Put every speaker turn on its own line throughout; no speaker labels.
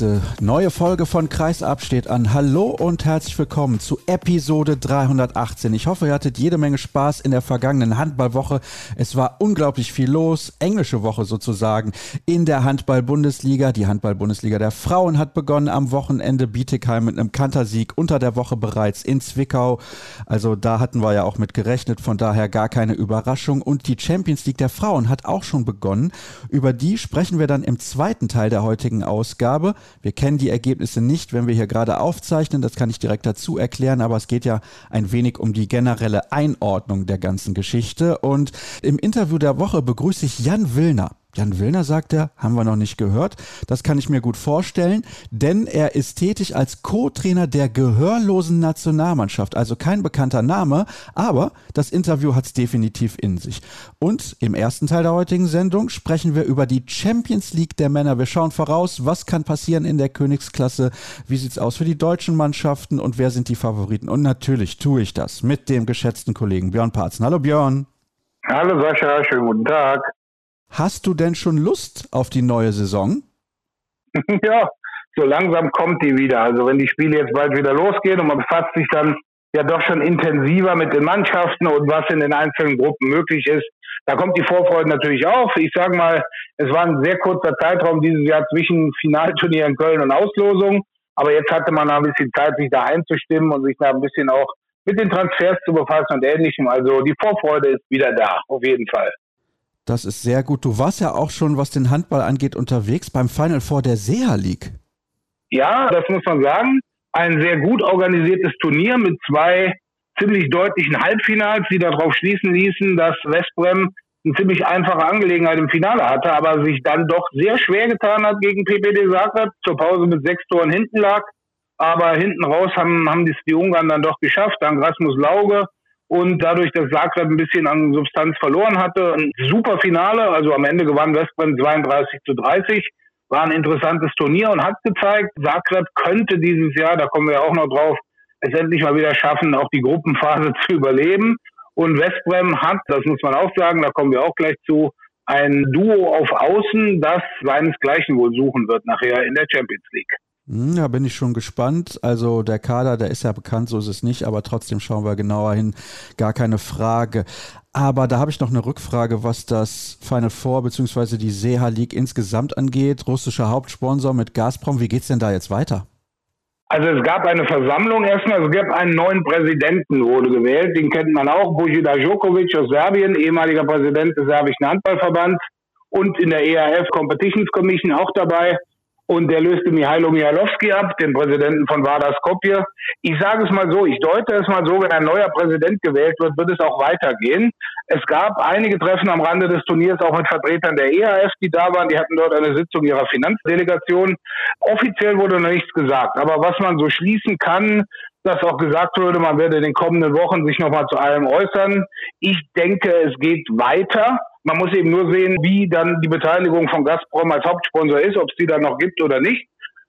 Nächste neue Folge von Kreisab steht an. Hallo und herzlich willkommen zu Episode 318. Ich hoffe, ihr hattet jede Menge Spaß in der vergangenen Handballwoche. Es war unglaublich viel los. Englische Woche sozusagen in der Handball-Bundesliga. Die Handball-Bundesliga der Frauen hat begonnen am Wochenende. Bietigheim mit einem Kantersieg unter der Woche bereits in Zwickau. Also da hatten wir ja auch mit gerechnet. Von daher gar keine Überraschung. Und die Champions League der Frauen hat auch schon begonnen. Über die sprechen wir dann im zweiten Teil der heutigen Ausgabe. Wir kennen die Ergebnisse nicht, wenn wir hier gerade aufzeichnen, das kann ich direkt dazu erklären, aber es geht ja ein wenig um die generelle Einordnung der ganzen Geschichte. Und im Interview der Woche begrüße ich Jan Willner. Jan Willner sagt er, haben wir noch nicht gehört. Das kann ich mir gut vorstellen, denn er ist tätig als Co-Trainer der gehörlosen Nationalmannschaft. Also kein bekannter Name, aber das Interview hat es definitiv in sich. Und im ersten Teil der heutigen Sendung sprechen wir über die Champions League der Männer. Wir schauen voraus, was kann passieren in der Königsklasse, wie sieht es aus für die deutschen Mannschaften und wer sind die Favoriten. Und natürlich tue ich das mit dem geschätzten Kollegen Björn Parzen. Hallo Björn.
Hallo Sascha, schönen guten Tag.
Hast du denn schon Lust auf die neue Saison?
ja, so langsam kommt die wieder. Also wenn die Spiele jetzt bald wieder losgehen und man befasst sich dann ja doch schon intensiver mit den Mannschaften und was in den einzelnen Gruppen möglich ist, da kommt die Vorfreude natürlich auf. Ich sage mal, es war ein sehr kurzer Zeitraum dieses Jahr zwischen Finalturnier in Köln und Auslosung. Aber jetzt hatte man ein bisschen Zeit, sich da einzustimmen und sich da ein bisschen auch mit den Transfers zu befassen und ähnlichem. Also die Vorfreude ist wieder da, auf jeden Fall.
Das ist sehr gut. Du warst ja auch schon, was den Handball angeht, unterwegs beim Final Four der SEA League.
Ja, das muss man sagen. Ein sehr gut organisiertes Turnier mit zwei ziemlich deutlichen Halbfinals, die darauf schließen ließen, dass Westbrem eine ziemlich einfache Angelegenheit im Finale hatte, aber sich dann doch sehr schwer getan hat gegen PPD Zagreb, zur Pause mit sechs Toren hinten lag. Aber hinten raus haben, haben die, Ungarn dann doch geschafft. Dann Rasmus Lauge und dadurch, dass Zagreb ein bisschen an Substanz verloren hatte, ein super Finale, also am Ende gewann Westbrem 32 zu 30, war ein interessantes Turnier und hat gezeigt, Zagreb könnte dieses Jahr, da kommen wir ja auch noch drauf, es endlich mal wieder schaffen, auch die Gruppenphase zu überleben. Und Westbrem hat, das muss man auch sagen, da kommen wir auch gleich zu, ein Duo auf Außen, das seinesgleichen wohl suchen wird nachher in der Champions League.
Hm, da bin ich schon gespannt. Also der Kader, der ist ja bekannt, so ist es nicht, aber trotzdem schauen wir genauer hin. Gar keine Frage. Aber da habe ich noch eine Rückfrage, was das Final Four bzw. die Seha League insgesamt angeht. Russischer Hauptsponsor mit Gazprom. Wie geht's denn da jetzt weiter?
Also es gab eine Versammlung erstmal, es gab einen neuen Präsidenten, wurde gewählt, den kennt man auch, Bojida Djokovic aus Serbien, ehemaliger Präsident des serbischen Handballverbands und in der EAF Competitions Commission auch dabei und der löste Mihailo Mihalowski ab, den Präsidenten von Vardar Skopje. Ich sage es mal so, ich deute es mal so, wenn ein neuer Präsident gewählt wird, wird es auch weitergehen. Es gab einige Treffen am Rande des Turniers auch mit Vertretern der EAF, die da waren. Die hatten dort eine Sitzung ihrer Finanzdelegation. Offiziell wurde noch nichts gesagt, aber was man so schließen kann, dass auch gesagt wurde, man werde in den kommenden Wochen sich nochmal zu allem äußern. Ich denke, es geht weiter. Man muss eben nur sehen, wie dann die Beteiligung von Gazprom als Hauptsponsor ist, ob es die dann noch gibt oder nicht.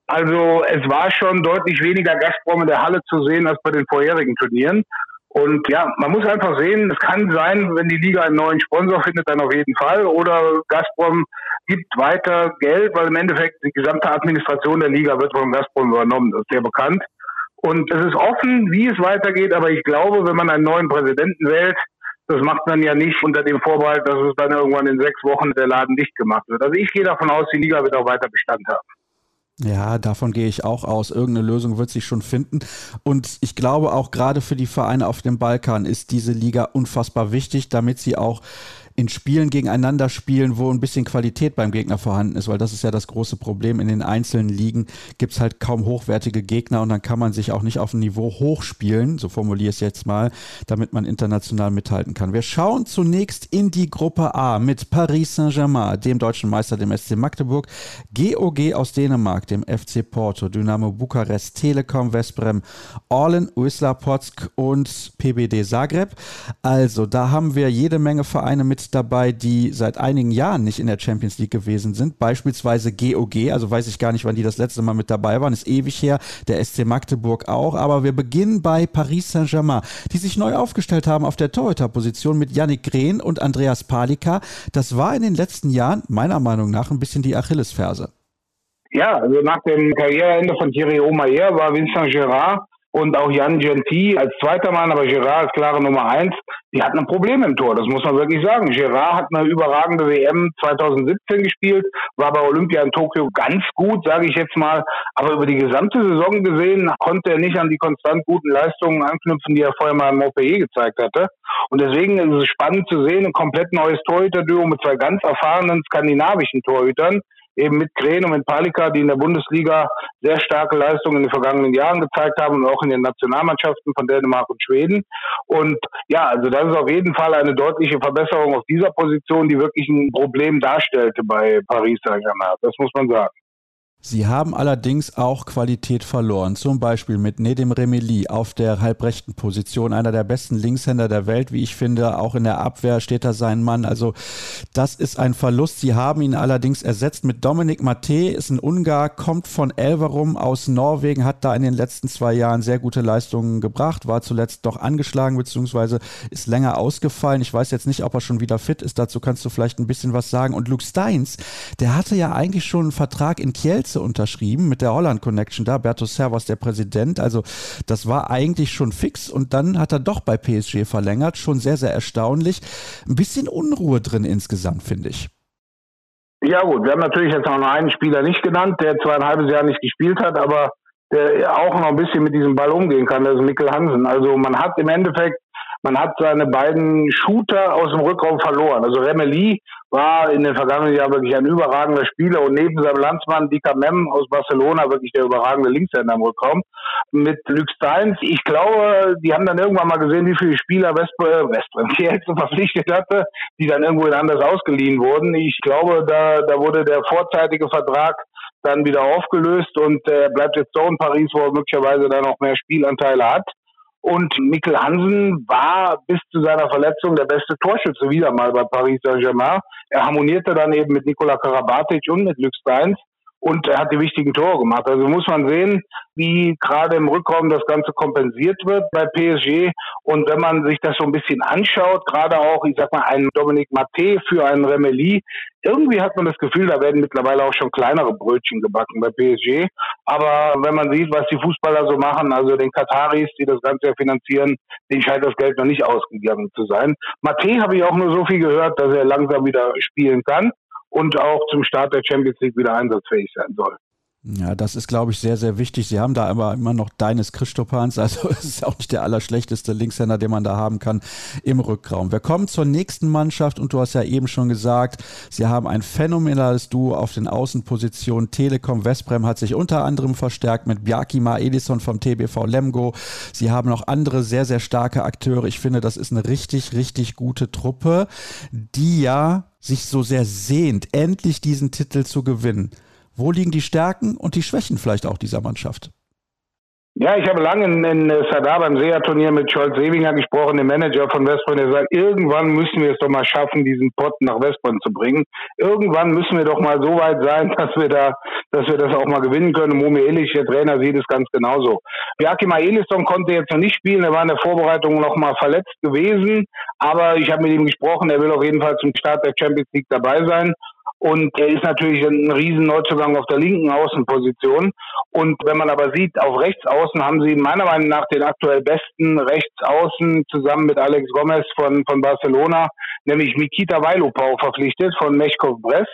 Also es war schon deutlich weniger Gazprom in der Halle zu sehen als bei den vorherigen Turnieren. Und ja, man muss einfach sehen, es kann sein, wenn die Liga einen neuen Sponsor findet, dann auf jeden Fall. Oder Gazprom gibt weiter Geld, weil im Endeffekt die gesamte Administration der Liga wird von Gazprom übernommen. Das ist sehr bekannt. Und es ist offen, wie es weitergeht. Aber ich glaube, wenn man einen neuen Präsidenten wählt, das macht man ja nicht unter dem Vorbehalt, dass es dann irgendwann in sechs Wochen der Laden dicht gemacht wird. Also ich gehe davon aus, die Liga wird auch weiter Bestand haben.
Ja, davon gehe ich auch aus. Irgendeine Lösung wird sich schon finden. Und ich glaube auch gerade für die Vereine auf dem Balkan ist diese Liga unfassbar wichtig, damit sie auch in Spielen gegeneinander spielen, wo ein bisschen Qualität beim Gegner vorhanden ist, weil das ist ja das große Problem. In den einzelnen Ligen gibt es halt kaum hochwertige Gegner und dann kann man sich auch nicht auf ein Niveau hochspielen, so formuliere ich es jetzt mal, damit man international mithalten kann. Wir schauen zunächst in die Gruppe A mit Paris Saint-Germain, dem deutschen Meister, dem SC Magdeburg, GOG aus Dänemark, dem FC Porto, Dynamo Bukarest, Telekom Westbrem, Orlen, Wisla Potsk und PBD Zagreb. Also da haben wir jede Menge Vereine mit dabei, die seit einigen Jahren nicht in der Champions League gewesen sind. Beispielsweise GOG, also weiß ich gar nicht, wann die das letzte Mal mit dabei waren, ist ewig her. Der SC Magdeburg auch. Aber wir beginnen bei Paris Saint-Germain, die sich neu aufgestellt haben auf der Torhüterposition mit Yannick Grehn und Andreas Palika. Das war in den letzten Jahren meiner Meinung nach ein bisschen die Achillesferse.
Ja, also nach dem Karriereende von Thierry Omayer war Vincent Gerard und auch Jan Gentil als zweiter Mann, aber Gerard als klare Nummer eins, die hatten ein Problem im Tor, das muss man wirklich sagen. Gerard hat eine überragende WM 2017 gespielt, war bei Olympia in Tokio ganz gut, sage ich jetzt mal, aber über die gesamte Saison gesehen konnte er nicht an die konstant guten Leistungen anknüpfen, die er vorher mal im OPE gezeigt hatte. Und deswegen ist es spannend zu sehen, ein komplett neues Torhüterduo mit zwei ganz erfahrenen skandinavischen Torhütern, eben mit Kren und mit Palika, die in der Bundesliga sehr starke Leistungen in den vergangenen Jahren gezeigt haben und auch in den Nationalmannschaften von Dänemark und Schweden. Und ja, also das ist auf jeden Fall eine deutliche Verbesserung auf dieser Position, die wirklich ein Problem darstellte bei Paris Saint-Germain. Das muss man sagen.
Sie haben allerdings auch Qualität verloren, zum Beispiel mit Nedim Remeli auf der halbrechten Position, einer der besten Linkshänder der Welt, wie ich finde. Auch in der Abwehr steht da sein Mann. Also das ist ein Verlust. Sie haben ihn allerdings ersetzt mit Dominik Mate, ist ein Ungar, kommt von Elverum aus Norwegen, hat da in den letzten zwei Jahren sehr gute Leistungen gebracht, war zuletzt doch angeschlagen beziehungsweise ist länger ausgefallen. Ich weiß jetzt nicht, ob er schon wieder fit ist. Dazu kannst du vielleicht ein bisschen was sagen. Und Luke Steins, der hatte ja eigentlich schon einen Vertrag in Kiel Kielce unterschrieben mit der Holland Connection da. Berto Servos, der Präsident. Also das war eigentlich schon fix und dann hat er doch bei PSG verlängert. Schon sehr, sehr erstaunlich. Ein bisschen Unruhe drin insgesamt, finde ich.
Ja gut, wir haben natürlich jetzt noch einen Spieler nicht genannt, der zwar ein halbes Jahr nicht gespielt hat, aber der auch noch ein bisschen mit diesem Ball umgehen kann, das ist Mikkel Hansen. Also man hat im Endeffekt man hat seine beiden Shooter aus dem Rückraum verloren. Also Remeli war in den vergangenen Jahren wirklich ein überragender Spieler und neben seinem Landsmann Dika Mem aus Barcelona wirklich der überragende Linkshänder im Rückraum. Mit Luke Steins, ich glaube, die haben dann irgendwann mal gesehen, wie viele Spieler Westbrem, Westbrem Kielce verpflichtet hatte, die dann irgendwo anders ausgeliehen wurden. Ich glaube, da, da wurde der vorzeitige Vertrag dann wieder aufgelöst und äh, bleibt jetzt so in Paris, wo er möglicherweise dann auch mehr Spielanteile hat. Und Mikkel Hansen war bis zu seiner Verletzung der beste Torschütze wieder mal bei Paris Saint-Germain. Er harmonierte dann eben mit Nikola Karabatic und mit Luc Steins und er hat die wichtigen Tore gemacht. Also muss man sehen, wie gerade im Rückraum das Ganze kompensiert wird bei PSG. Und wenn man sich das so ein bisschen anschaut, gerade auch, ich sag mal, einen Dominic Maté für einen Remeli, irgendwie hat man das Gefühl, da werden mittlerweile auch schon kleinere Brötchen gebacken bei PSG. Aber wenn man sieht, was die Fußballer so machen, also den Kataris, die das Ganze finanzieren, denen scheint das Geld noch nicht ausgegangen zu sein. Maté habe ich auch nur so viel gehört, dass er langsam wieder spielen kann und auch zum Start der Champions League wieder einsatzfähig sein soll.
Ja, das ist, glaube ich, sehr, sehr wichtig. Sie haben da aber immer noch Deines Christopans, also es ist auch nicht der allerschlechteste Linkshänder, den man da haben kann im Rückraum. Wir kommen zur nächsten Mannschaft und du hast ja eben schon gesagt, sie haben ein phänomenales Duo auf den Außenpositionen. Telekom Westbrem hat sich unter anderem verstärkt mit Bjarkima Edison vom TBV Lemgo. Sie haben noch andere sehr, sehr starke Akteure. Ich finde, das ist eine richtig, richtig gute Truppe, die ja sich so sehr sehnt, endlich diesen Titel zu gewinnen. Wo liegen die Stärken und die Schwächen vielleicht auch dieser Mannschaft?
Ja, ich habe lange in, in Sadar beim SEA-Turnier mit Scholz Sevinger gesprochen, dem Manager von Westbrunn. Der sagt, irgendwann müssen wir es doch mal schaffen, diesen Pott nach Westbrunn zu bringen. Irgendwann müssen wir doch mal so weit sein, dass wir da, dass wir das auch mal gewinnen können. Momi Elich, der Trainer, sieht es ganz genauso. Joachim Elisson konnte jetzt noch nicht spielen. Er war in der Vorbereitung noch mal verletzt gewesen. Aber ich habe mit ihm gesprochen. Er will auf jeden Fall zum Start der Champions League dabei sein. Und er ist natürlich ein riesen Neuzugang auf der linken Außenposition. Und wenn man aber sieht, auf rechts außen haben sie meiner Meinung nach den aktuell besten Rechtsaußen zusammen mit Alex Gomez von, von Barcelona, nämlich Mikita Weilupau verpflichtet von Mechkov Brest.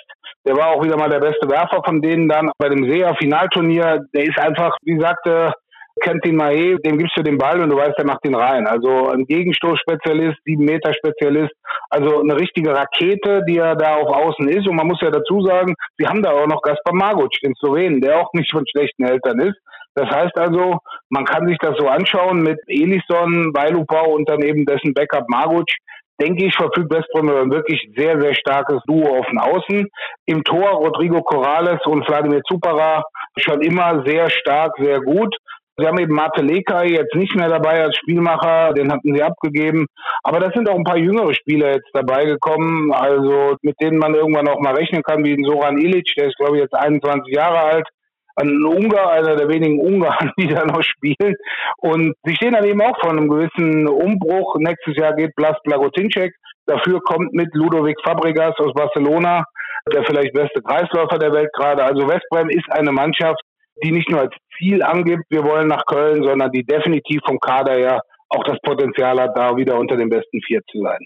Der war auch wieder mal der beste Werfer von denen dann bei dem SEA-Finalturnier. Der ist einfach, wie sagte kennt ihn Mahé, dem gibst du den Ball und du weißt, der macht ihn rein. Also ein Gegenstoßspezialist, sieben Meter Spezialist, also eine richtige Rakete, die er da auf Außen ist. Und man muss ja dazu sagen, sie haben da auch noch Gaspar Maguc, den Slowenen, der auch nicht von schlechten Eltern ist. Das heißt also, man kann sich das so anschauen mit Elison, Weilupau und dann eben dessen Backup Maguc denke ich, verfügt Westbrem über ein wirklich sehr, sehr starkes Duo auf den Außen. Im Tor Rodrigo Corrales und Vladimir Zupara schon immer sehr stark, sehr gut. Sie haben eben Marteleka jetzt nicht mehr dabei als Spielmacher, den hatten sie abgegeben. Aber das sind auch ein paar jüngere Spieler jetzt dabei gekommen, also mit denen man irgendwann auch mal rechnen kann, wie Soran Ilic, der ist glaube ich jetzt 21 Jahre alt ein Ungar, einer der wenigen Ungarn, die da noch spielen. Und sie stehen dann eben auch vor einem gewissen Umbruch. Nächstes Jahr geht Blas Blagotinček. Dafür kommt mit Ludovic Fabregas aus Barcelona, der vielleicht beste Kreisläufer der Welt gerade. Also Westbrem ist eine Mannschaft, die nicht nur als Ziel angibt, wir wollen nach Köln, sondern die definitiv vom Kader her auch das Potenzial hat, da wieder unter den besten vier zu sein.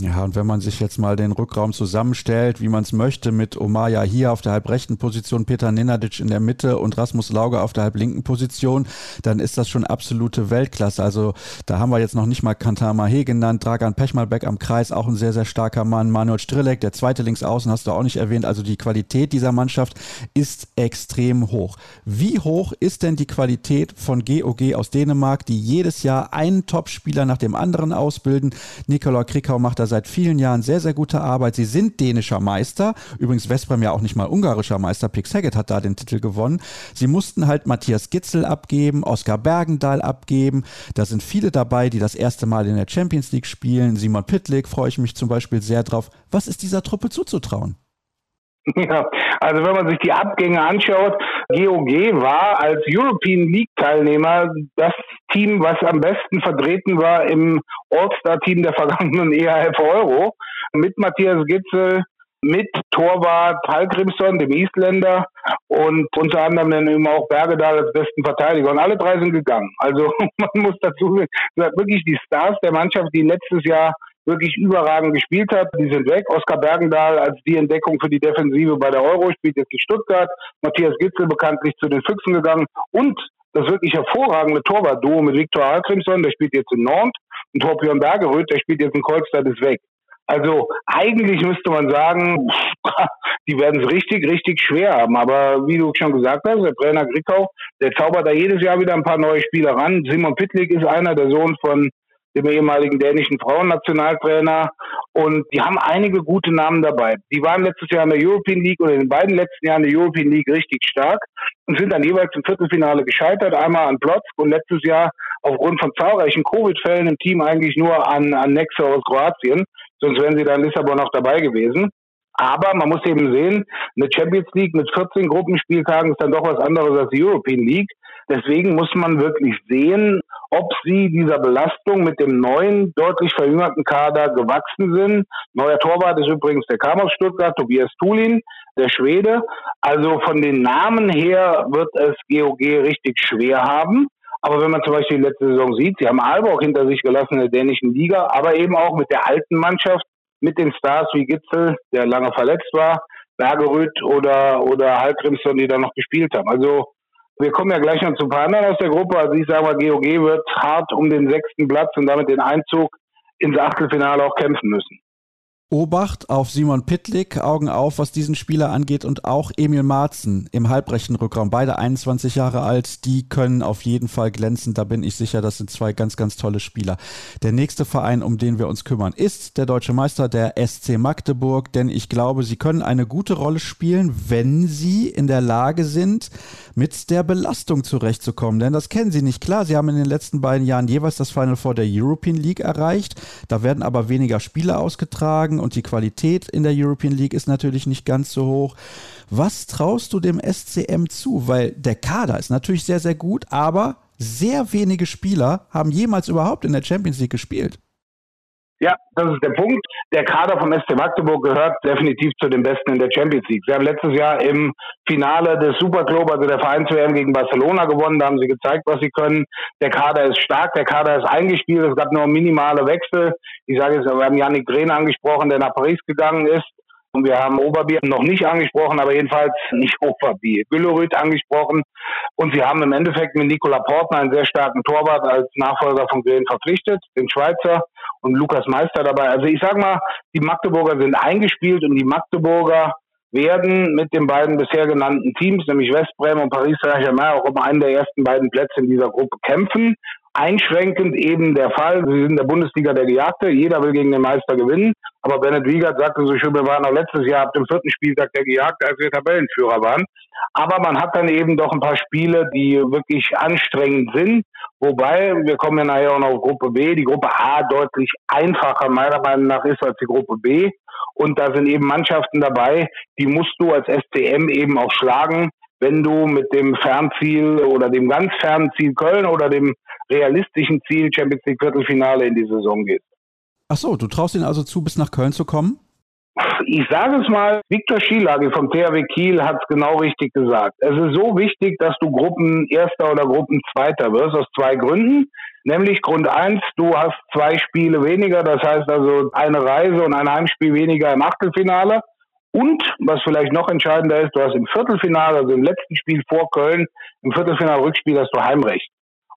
Ja, und wenn man sich jetzt mal den Rückraum zusammenstellt, wie man es möchte, mit Omaya hier auf der halbrechten Position, Peter Nenadic in der Mitte und Rasmus Lauge auf der halblinken Position, dann ist das schon absolute Weltklasse. Also da haben wir jetzt noch nicht mal Kantar Mahe genannt, Dragan Pechmalbeck am Kreis, auch ein sehr, sehr starker Mann, Manuel Strilek, der zweite Linksaußen, hast du auch nicht erwähnt. Also die Qualität dieser Mannschaft ist extrem hoch. Wie hoch ist denn die Qualität von GOG aus Dänemark, die jedes Jahr einen Topspieler nach dem anderen ausbilden? Nikola Krikau macht macht da seit vielen Jahren sehr, sehr gute Arbeit. Sie sind dänischer Meister. Übrigens Vesprem ja auch nicht mal ungarischer Meister. Pix Haggett hat da den Titel gewonnen. Sie mussten halt Matthias Gitzel abgeben, Oskar Bergendahl abgeben. Da sind viele dabei, die das erste Mal in der Champions League spielen. Simon Pitlick freue ich mich zum Beispiel sehr drauf. Was ist dieser Truppe zuzutrauen?
Ja, also wenn man sich die Abgänge anschaut, GOG war als European League Teilnehmer das Team, was am besten vertreten war im All-Star-Team der vergangenen EHF Euro mit Matthias Gitzel, mit Torwart Hallgrimsson, dem Isländer und unter anderem dann eben auch Bergedal als besten Verteidiger. Und alle drei sind gegangen. Also man muss dazu sagen, wirklich die Stars der Mannschaft, die letztes Jahr wirklich überragend gespielt hat. Die sind weg. Oskar Bergendahl als die Entdeckung für die Defensive bei der Euro spielt jetzt in Stuttgart. Matthias Gitzel bekanntlich zu den Füchsen gegangen. Und das wirklich hervorragende Torwart-Duo mit Viktor Alkrimson, der spielt jetzt in Nantes. Und Torbjörn Bergeröth, der spielt jetzt in Kolstadt, ist weg. Also eigentlich müsste man sagen, die werden es richtig, richtig schwer haben. Aber wie du schon gesagt hast, der Trainer Grickau, der zaubert da jedes Jahr wieder ein paar neue Spieler ran. Simon Pittlik ist einer, der Sohn von dem ehemaligen dänischen Frauennationaltrainer. Und die haben einige gute Namen dabei. Die waren letztes Jahr in der European League oder in den beiden letzten Jahren in der European League richtig stark und sind dann jeweils im Viertelfinale gescheitert. Einmal an Plotz und letztes Jahr aufgrund von zahlreichen Covid-Fällen im Team eigentlich nur an, an Nexe aus Kroatien. Sonst wären sie da in Lissabon auch dabei gewesen. Aber man muss eben sehen, eine Champions League mit 14 Gruppenspieltagen ist dann doch was anderes als die European League. Deswegen muss man wirklich sehen, ob sie dieser Belastung mit dem neuen, deutlich verjüngerten Kader gewachsen sind. Neuer Torwart ist übrigens der kam aus Stuttgart, Tobias Tulin, der Schwede. Also von den Namen her wird es GOG richtig schwer haben. Aber wenn man zum Beispiel die letzte Saison sieht, sie haben Aalborg hinter sich gelassen in der dänischen Liga, aber eben auch mit der alten Mannschaft, mit den Stars wie Gitzel, der lange verletzt war, Bergerüth oder, oder Halkrimsson, die da noch gespielt haben. Also wir kommen ja gleich noch zu ein paar anderen aus der Gruppe. Also ich sage mal, GOG wird hart um den sechsten Platz und damit den Einzug ins Achtelfinale auch kämpfen müssen.
Obacht auf Simon Pitlick, Augen auf, was diesen Spieler angeht und auch Emil Marzen im halbrechten Rückraum, beide 21 Jahre alt, die können auf jeden Fall glänzen, da bin ich sicher, das sind zwei ganz, ganz tolle Spieler. Der nächste Verein, um den wir uns kümmern, ist der deutsche Meister, der SC Magdeburg, denn ich glaube, sie können eine gute Rolle spielen, wenn sie in der Lage sind, mit der Belastung zurechtzukommen, denn das kennen sie nicht. Klar, sie haben in den letzten beiden Jahren jeweils das Final Four der European League erreicht, da werden aber weniger Spiele ausgetragen und die Qualität in der European League ist natürlich nicht ganz so hoch. Was traust du dem SCM zu? Weil der Kader ist natürlich sehr, sehr gut, aber sehr wenige Spieler haben jemals überhaupt in der Champions League gespielt.
Ja, das ist der Punkt. Der Kader vom SC Magdeburg gehört definitiv zu den Besten in der Champions League. Sie haben letztes Jahr im Finale des Superclub, also der Vereins-WM gegen Barcelona gewonnen. Da haben sie gezeigt, was sie können. Der Kader ist stark, der Kader ist eingespielt. Es gab nur minimale Wechsel. Ich sage jetzt, wir haben Yannick Drehn angesprochen, der nach Paris gegangen ist. Und wir haben Oberbier noch nicht angesprochen, aber jedenfalls nicht Oberbier, Güllerüth angesprochen. Und sie haben im Endeffekt mit Nicola Portner einen sehr starken Torwart als Nachfolger von Grillen verpflichtet, den Schweizer und Lukas Meister dabei. Also ich sag mal, die Magdeburger sind eingespielt und die Magdeburger werden mit den beiden bisher genannten Teams, nämlich Westbrem und Paris Saint-Germain, auch um einen der ersten beiden Plätze in dieser Gruppe kämpfen einschränkend eben der Fall. Sie sind in der Bundesliga der Gejagte. Jeder will gegen den Meister gewinnen. Aber Bennett Wiegert sagte so schön, wir waren auch letztes Jahr ab dem vierten Spieltag der Gejagte, als wir Tabellenführer waren. Aber man hat dann eben doch ein paar Spiele, die wirklich anstrengend sind. Wobei, wir kommen ja nachher auch noch auf Gruppe B. Die Gruppe A deutlich einfacher meiner Meinung nach ist als die Gruppe B. Und da sind eben Mannschaften dabei, die musst du als SCM eben auch schlagen wenn du mit dem Fernziel oder dem ganz fernen Ziel Köln oder dem realistischen Ziel Champions League Viertelfinale in die Saison gehst.
Ach so, du traust ihnen also zu, bis nach Köln zu kommen?
Ich sage es mal, Viktor Schielage vom THW Kiel hat es genau richtig gesagt. Es ist so wichtig, dass du Gruppenerster oder Gruppenzweiter wirst, aus zwei Gründen. Nämlich Grund eins, du hast zwei Spiele weniger, das heißt also eine Reise und ein Heimspiel weniger im Achtelfinale. Und was vielleicht noch entscheidender ist, du hast im Viertelfinale, also im letzten Spiel vor Köln, im Viertelfinale-Rückspiel hast du Heimrecht.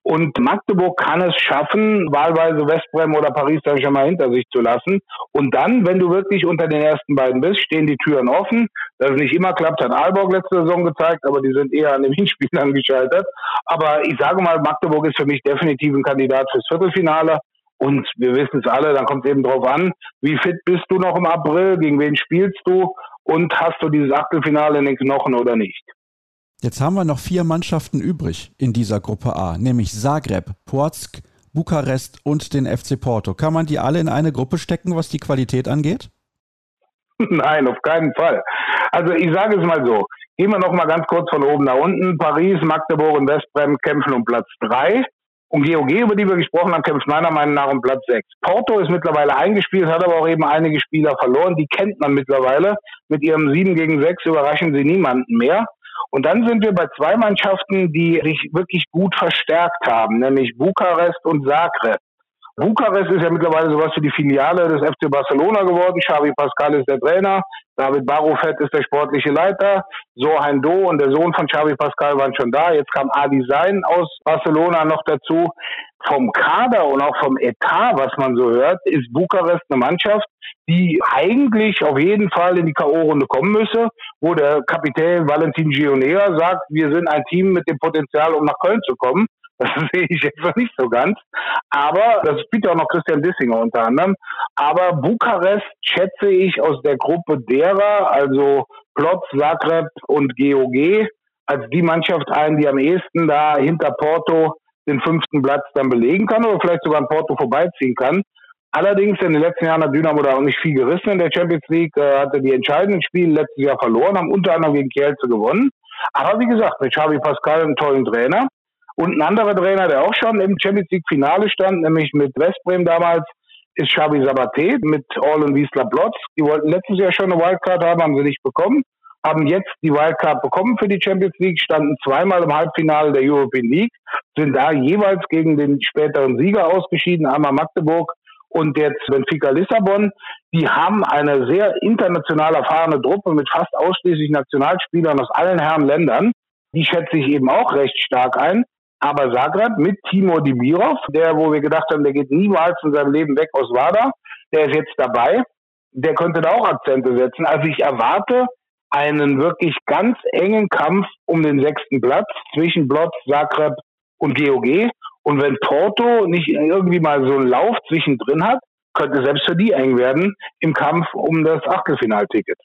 Und Magdeburg kann es schaffen, wahlweise Westbrem oder Paris Saint-Germain hinter sich zu lassen. Und dann, wenn du wirklich unter den ersten beiden bist, stehen die Türen offen. Dass es nicht immer klappt, hat Aalborg letzte Saison gezeigt, aber die sind eher an den Hinspielern gescheitert. Aber ich sage mal, Magdeburg ist für mich definitiv ein Kandidat fürs Viertelfinale. Und wir wissen es alle, dann kommt es eben drauf an, wie fit bist du noch im April, gegen wen spielst du und hast du dieses Achtelfinale in den Knochen oder nicht.
Jetzt haben wir noch vier Mannschaften übrig in dieser Gruppe A, nämlich Zagreb, Porzk, Bukarest und den FC Porto. Kann man die alle in eine Gruppe stecken, was die Qualität angeht?
Nein, auf keinen Fall. Also ich sage es mal so. Gehen wir noch mal ganz kurz von oben nach unten. Paris, Magdeburg und Westbrem kämpfen um Platz drei. Und GOG, über die wir gesprochen haben, kämpft meiner Meinung nach um Platz 6. Porto ist mittlerweile eingespielt, hat aber auch eben einige Spieler verloren. Die kennt man mittlerweile. Mit ihrem 7 gegen 6 überraschen sie niemanden mehr. Und dann sind wir bei zwei Mannschaften, die sich wirklich gut verstärkt haben, nämlich Bukarest und Zagreb. Bukarest ist ja mittlerweile sowas wie die Filiale des FC Barcelona geworden. Xavi Pascal ist der Trainer. David Barufet ist der sportliche Leiter. Sohain Do und der Sohn von Xavi Pascal waren schon da. Jetzt kam Adi Sein aus Barcelona noch dazu. Vom Kader und auch vom Etat, was man so hört, ist Bukarest eine Mannschaft, die eigentlich auf jeden Fall in die K.O.-Runde kommen müsse, wo der Kapitän Valentin Gionea sagt, wir sind ein Team mit dem Potenzial, um nach Köln zu kommen. Das sehe ich jetzt nicht so ganz. Aber das spielt auch noch Christian Dissinger unter anderem. Aber Bukarest schätze ich aus der Gruppe derer, also Plotz, Zagreb und GOG, als die Mannschaft ein, die am ehesten da hinter Porto den fünften Platz dann belegen kann oder vielleicht sogar an Porto vorbeiziehen kann. Allerdings in den letzten Jahren hat Dynamo da auch nicht viel gerissen in der Champions League, äh, hatte die entscheidenden Spiele letztes Jahr verloren, haben unter anderem gegen Kielce gewonnen. Aber wie gesagt, mit Xavi Pascal einen tollen Trainer. Und ein anderer Trainer, der auch schon im Champions League Finale stand, nämlich mit Westbrem damals, ist Xavi Sabaté mit All und Wiesler Blotz. Die wollten letztes Jahr schon eine Wildcard haben, haben sie nicht bekommen. Haben jetzt die Wildcard bekommen für die Champions League, standen zweimal im Halbfinale der European League, sind da jeweils gegen den späteren Sieger ausgeschieden, einmal Magdeburg und jetzt Benfica Lissabon. Die haben eine sehr international erfahrene Truppe mit fast ausschließlich Nationalspielern aus allen Herren Ländern. Die schätze ich eben auch recht stark ein. Aber Zagreb mit Timo Dibirov, der, wo wir gedacht haben, der geht niemals in seinem Leben weg aus WADA, der ist jetzt dabei. Der könnte da auch Akzente setzen. Also ich erwarte einen wirklich ganz engen Kampf um den sechsten Platz zwischen Blotz, Zagreb und GOG. Und wenn Porto nicht irgendwie mal so einen Lauf zwischendrin hat, könnte selbst für die eng werden im Kampf um das Achtelfinalticket.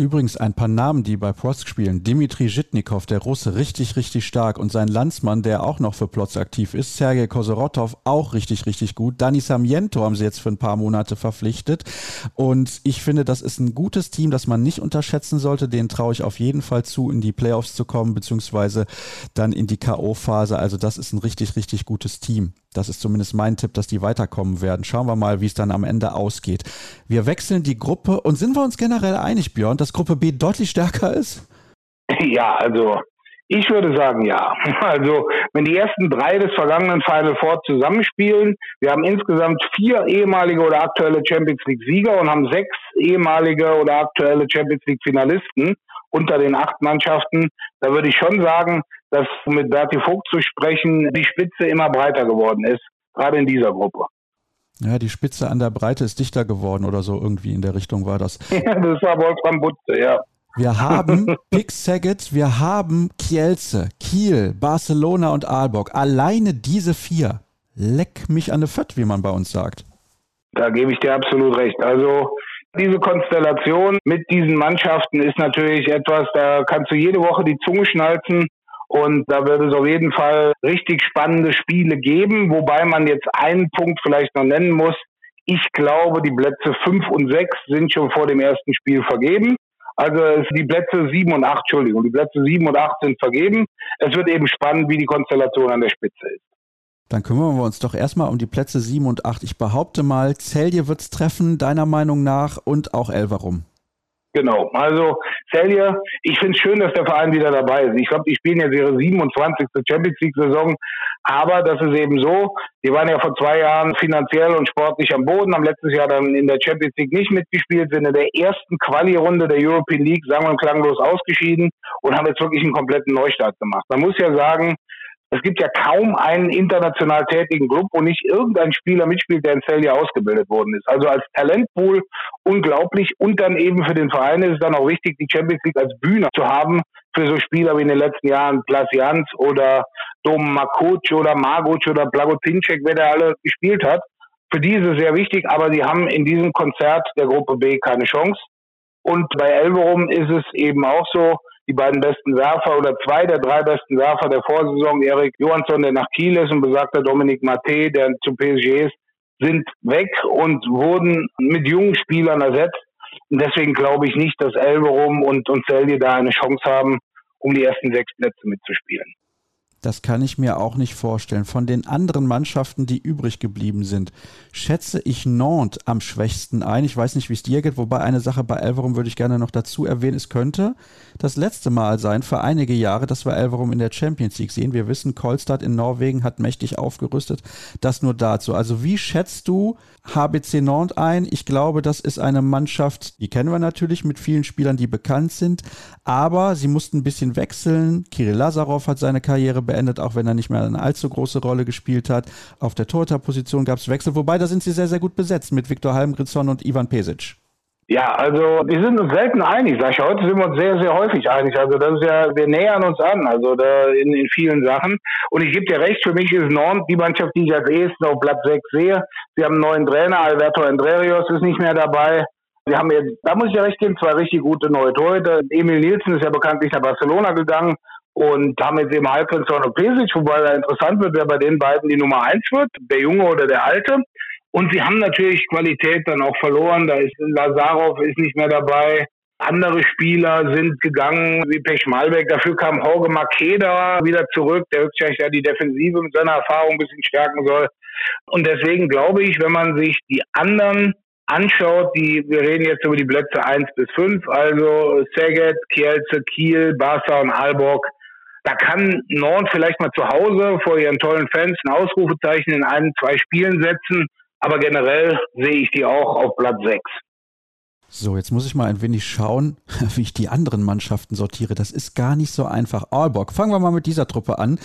Übrigens ein paar Namen, die bei Prosk spielen. Dimitri Zhitnikov, der Russe, richtig, richtig stark. Und sein Landsmann, der auch noch für Plotz aktiv ist, Sergei Kosorotov, auch richtig, richtig gut. Dani Samiento haben sie jetzt für ein paar Monate verpflichtet. Und ich finde, das ist ein gutes Team, das man nicht unterschätzen sollte. Den traue ich auf jeden Fall zu, in die Playoffs zu kommen, beziehungsweise dann in die K.O.-Phase. Also das ist ein richtig, richtig gutes Team. Das ist zumindest mein Tipp, dass die weiterkommen werden. Schauen wir mal, wie es dann am Ende ausgeht. Wir wechseln die Gruppe und sind wir uns generell einig, Björn, dass Gruppe B deutlich stärker ist?
Ja, also Ich würde sagen, ja. Also, wenn die ersten drei des vergangenen Final Four zusammenspielen, wir haben insgesamt vier ehemalige oder aktuelle Champions League Sieger und haben sechs ehemalige oder aktuelle Champions League Finalisten unter den acht Mannschaften, da würde ich schon sagen, dass mit Berti Vogt zu sprechen, die Spitze immer breiter geworden ist, gerade in dieser Gruppe.
Ja, die Spitze an der Breite ist dichter geworden oder so irgendwie in der Richtung war das.
Ja, das war Wolfram Butze, ja.
Wir haben Pick Saget, wir haben Kielce, Kiel, Barcelona und Aalborg. Alleine diese vier. Leck mich an der Fett, wie man bei uns sagt.
Da gebe ich dir absolut recht. Also diese Konstellation mit diesen Mannschaften ist natürlich etwas, da kannst du jede Woche die Zunge schnalzen und da wird es auf jeden Fall richtig spannende Spiele geben, wobei man jetzt einen Punkt vielleicht noch nennen muss. Ich glaube, die Plätze 5 und 6 sind schon vor dem ersten Spiel vergeben. Also die Plätze 7 und 8, Entschuldigung, die Plätze 7 und 8 sind vergeben. Es wird eben spannend, wie die Konstellation an der Spitze ist.
Dann kümmern wir uns doch erstmal um die Plätze 7 und 8. Ich behaupte mal, Celje wird es treffen, deiner Meinung nach, und auch Elverum.
Genau, also Celje, ich finde es schön, dass der Verein wieder dabei ist. Ich glaube, die spielen jetzt ihre 27. Champions League-Saison, aber das ist eben so, die waren ja vor zwei Jahren finanziell und sportlich am Boden, haben letztes Jahr dann in der Champions League nicht mitgespielt, sind in der ersten Quali-Runde der European League sagen wir klanglos ausgeschieden und haben jetzt wirklich einen kompletten Neustart gemacht. Man muss ja sagen, es gibt ja kaum einen international tätigen Club, wo nicht irgendein Spieler mitspielt, der in Celje ausgebildet worden ist. Also als Talentpool unglaublich und dann eben für den Verein ist es dann auch wichtig, die Champions League als Bühne zu haben für so Spieler wie in den letzten Jahren Plasianz oder Dom Makuc oder Marguc oder Blagotinczek, wer der alle gespielt hat. Für die ist es sehr wichtig, aber sie haben in diesem Konzert der Gruppe B keine Chance. Und bei Elverum ist es eben auch so, die beiden besten Werfer oder zwei der drei besten Werfer der Vorsaison, Erik Johansson, der nach Kiel ist und besagter Dominik Maté, der zu PSG ist, sind weg und wurden mit jungen Spielern ersetzt. Und deswegen glaube ich nicht, dass Elverum und, und Celje da eine Chance haben, um die ersten sechs Plätze mitzuspielen.
Das kann ich mir auch nicht vorstellen. Von den anderen Mannschaften, die übrig geblieben sind, schätze ich Nantes am schwächsten ein. Ich weiß nicht, wie es dir geht, wobei eine Sache bei Elverum würde ich gerne noch dazu erwähnen. Es könnte das letzte Mal sein für einige Jahre, dass wir Elverum in der Champions League sehen. Wir wissen, Kolstad in Norwegen hat mächtig aufgerüstet. Das nur dazu. Also wie schätzt du HBC Nantes ein? Ich glaube, das ist eine Mannschaft, die kennen wir natürlich mit vielen Spielern, die bekannt sind. Aber sie mussten ein bisschen wechseln. Kirill Lazarov hat seine Karriere beendet, auch wenn er nicht mehr eine allzu große Rolle gespielt hat. Auf der Torhüterposition gab es Wechsel, wobei da sind sie sehr, sehr gut besetzt mit Viktor Halmgridsson und Ivan Pesic.
Ja, also wir sind uns selten einig, Sascha. Heute sind wir uns sehr, sehr häufig einig. Also das ist ja, wir nähern uns an, also da in, in vielen Sachen. Und ich gebe dir recht, für mich ist Nord die Mannschaft, die ich als ehesten auf Platz 6 sehe. Sie haben einen neuen Trainer, Alberto Andrerios ist nicht mehr dabei. Sie haben jetzt, da muss ich ja recht geben, zwei richtig gute neue Torhüter. Emil Nielsen ist ja bekanntlich nach Barcelona gegangen und jetzt eben Halbprinzorn und Pesic, wobei da interessant wird, wer bei den beiden die Nummer eins wird, der Junge oder der Alte. Und sie haben natürlich Qualität dann auch verloren. Da ist Lazarov ist nicht mehr dabei. Andere Spieler sind gegangen, wie Pech Malbeck. Dafür kam Jorge Makeda wieder zurück, der höchstwahrscheinlich ja die Defensive mit seiner Erfahrung ein bisschen stärken soll. Und deswegen glaube ich, wenn man sich die anderen anschaut, die, wir reden jetzt über die Plätze 1 bis 5, also Szeged, Kielce, Kiel, Barca und Aalborg, da kann Nord vielleicht mal zu Hause vor ihren tollen Fans ein Ausrufezeichen in ein, zwei Spielen setzen, aber generell sehe ich die auch auf Platz 6.
So, jetzt muss ich mal ein wenig schauen, wie ich die anderen Mannschaften sortiere. Das ist gar nicht so einfach. Aalborg, fangen wir mal mit dieser Truppe an,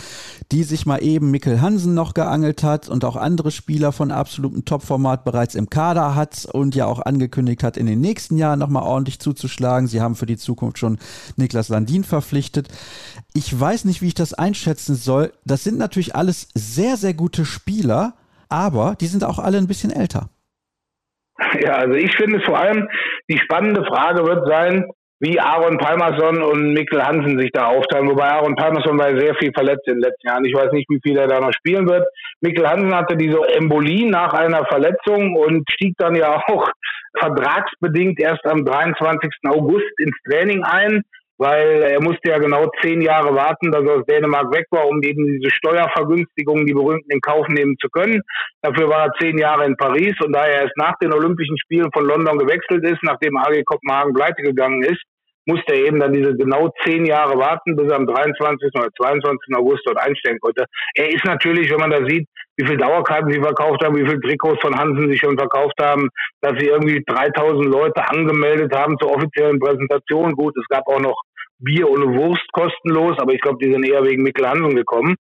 die sich mal eben Mikkel Hansen noch geangelt hat und auch andere Spieler von absolutem Topformat bereits im Kader hat und ja auch angekündigt hat, in den nächsten Jahren nochmal ordentlich zuzuschlagen. Sie haben für die Zukunft schon Niklas Landin verpflichtet. Ich weiß nicht, wie ich das einschätzen soll. Das sind natürlich alles sehr, sehr gute Spieler, aber die sind auch alle ein bisschen älter.
Ja, also ich finde vor allem die spannende Frage wird sein, wie Aaron Palmerson und Mikkel Hansen sich da aufteilen. Wobei Aaron Palmerson war sehr viel verletzt in den letzten Jahren. Ich weiß nicht, wie viel er da noch spielen wird. Mikkel Hansen hatte diese Embolie nach einer Verletzung und stieg dann ja auch vertragsbedingt erst am 23. August ins Training ein weil er musste ja genau zehn Jahre warten, dass er aus Dänemark weg war, um eben diese Steuervergünstigungen, die berühmten, in Kauf nehmen zu können. Dafür war er zehn Jahre in Paris und da er erst nach den Olympischen Spielen von London gewechselt ist, nachdem AG Kopenhagen pleite gegangen ist, musste er eben dann diese genau zehn Jahre warten, bis er am 23. oder 22. August dort einstellen konnte. Er ist natürlich, wenn man da sieht, wie viel Dauerkarten sie verkauft haben, wie viel Trikots von Hansen sie schon verkauft haben, dass sie irgendwie 3000 Leute angemeldet haben zur offiziellen Präsentation. Gut, es gab auch noch Bier ohne Wurst kostenlos, aber ich glaube, die sind eher wegen Mikkel Hansen gekommen.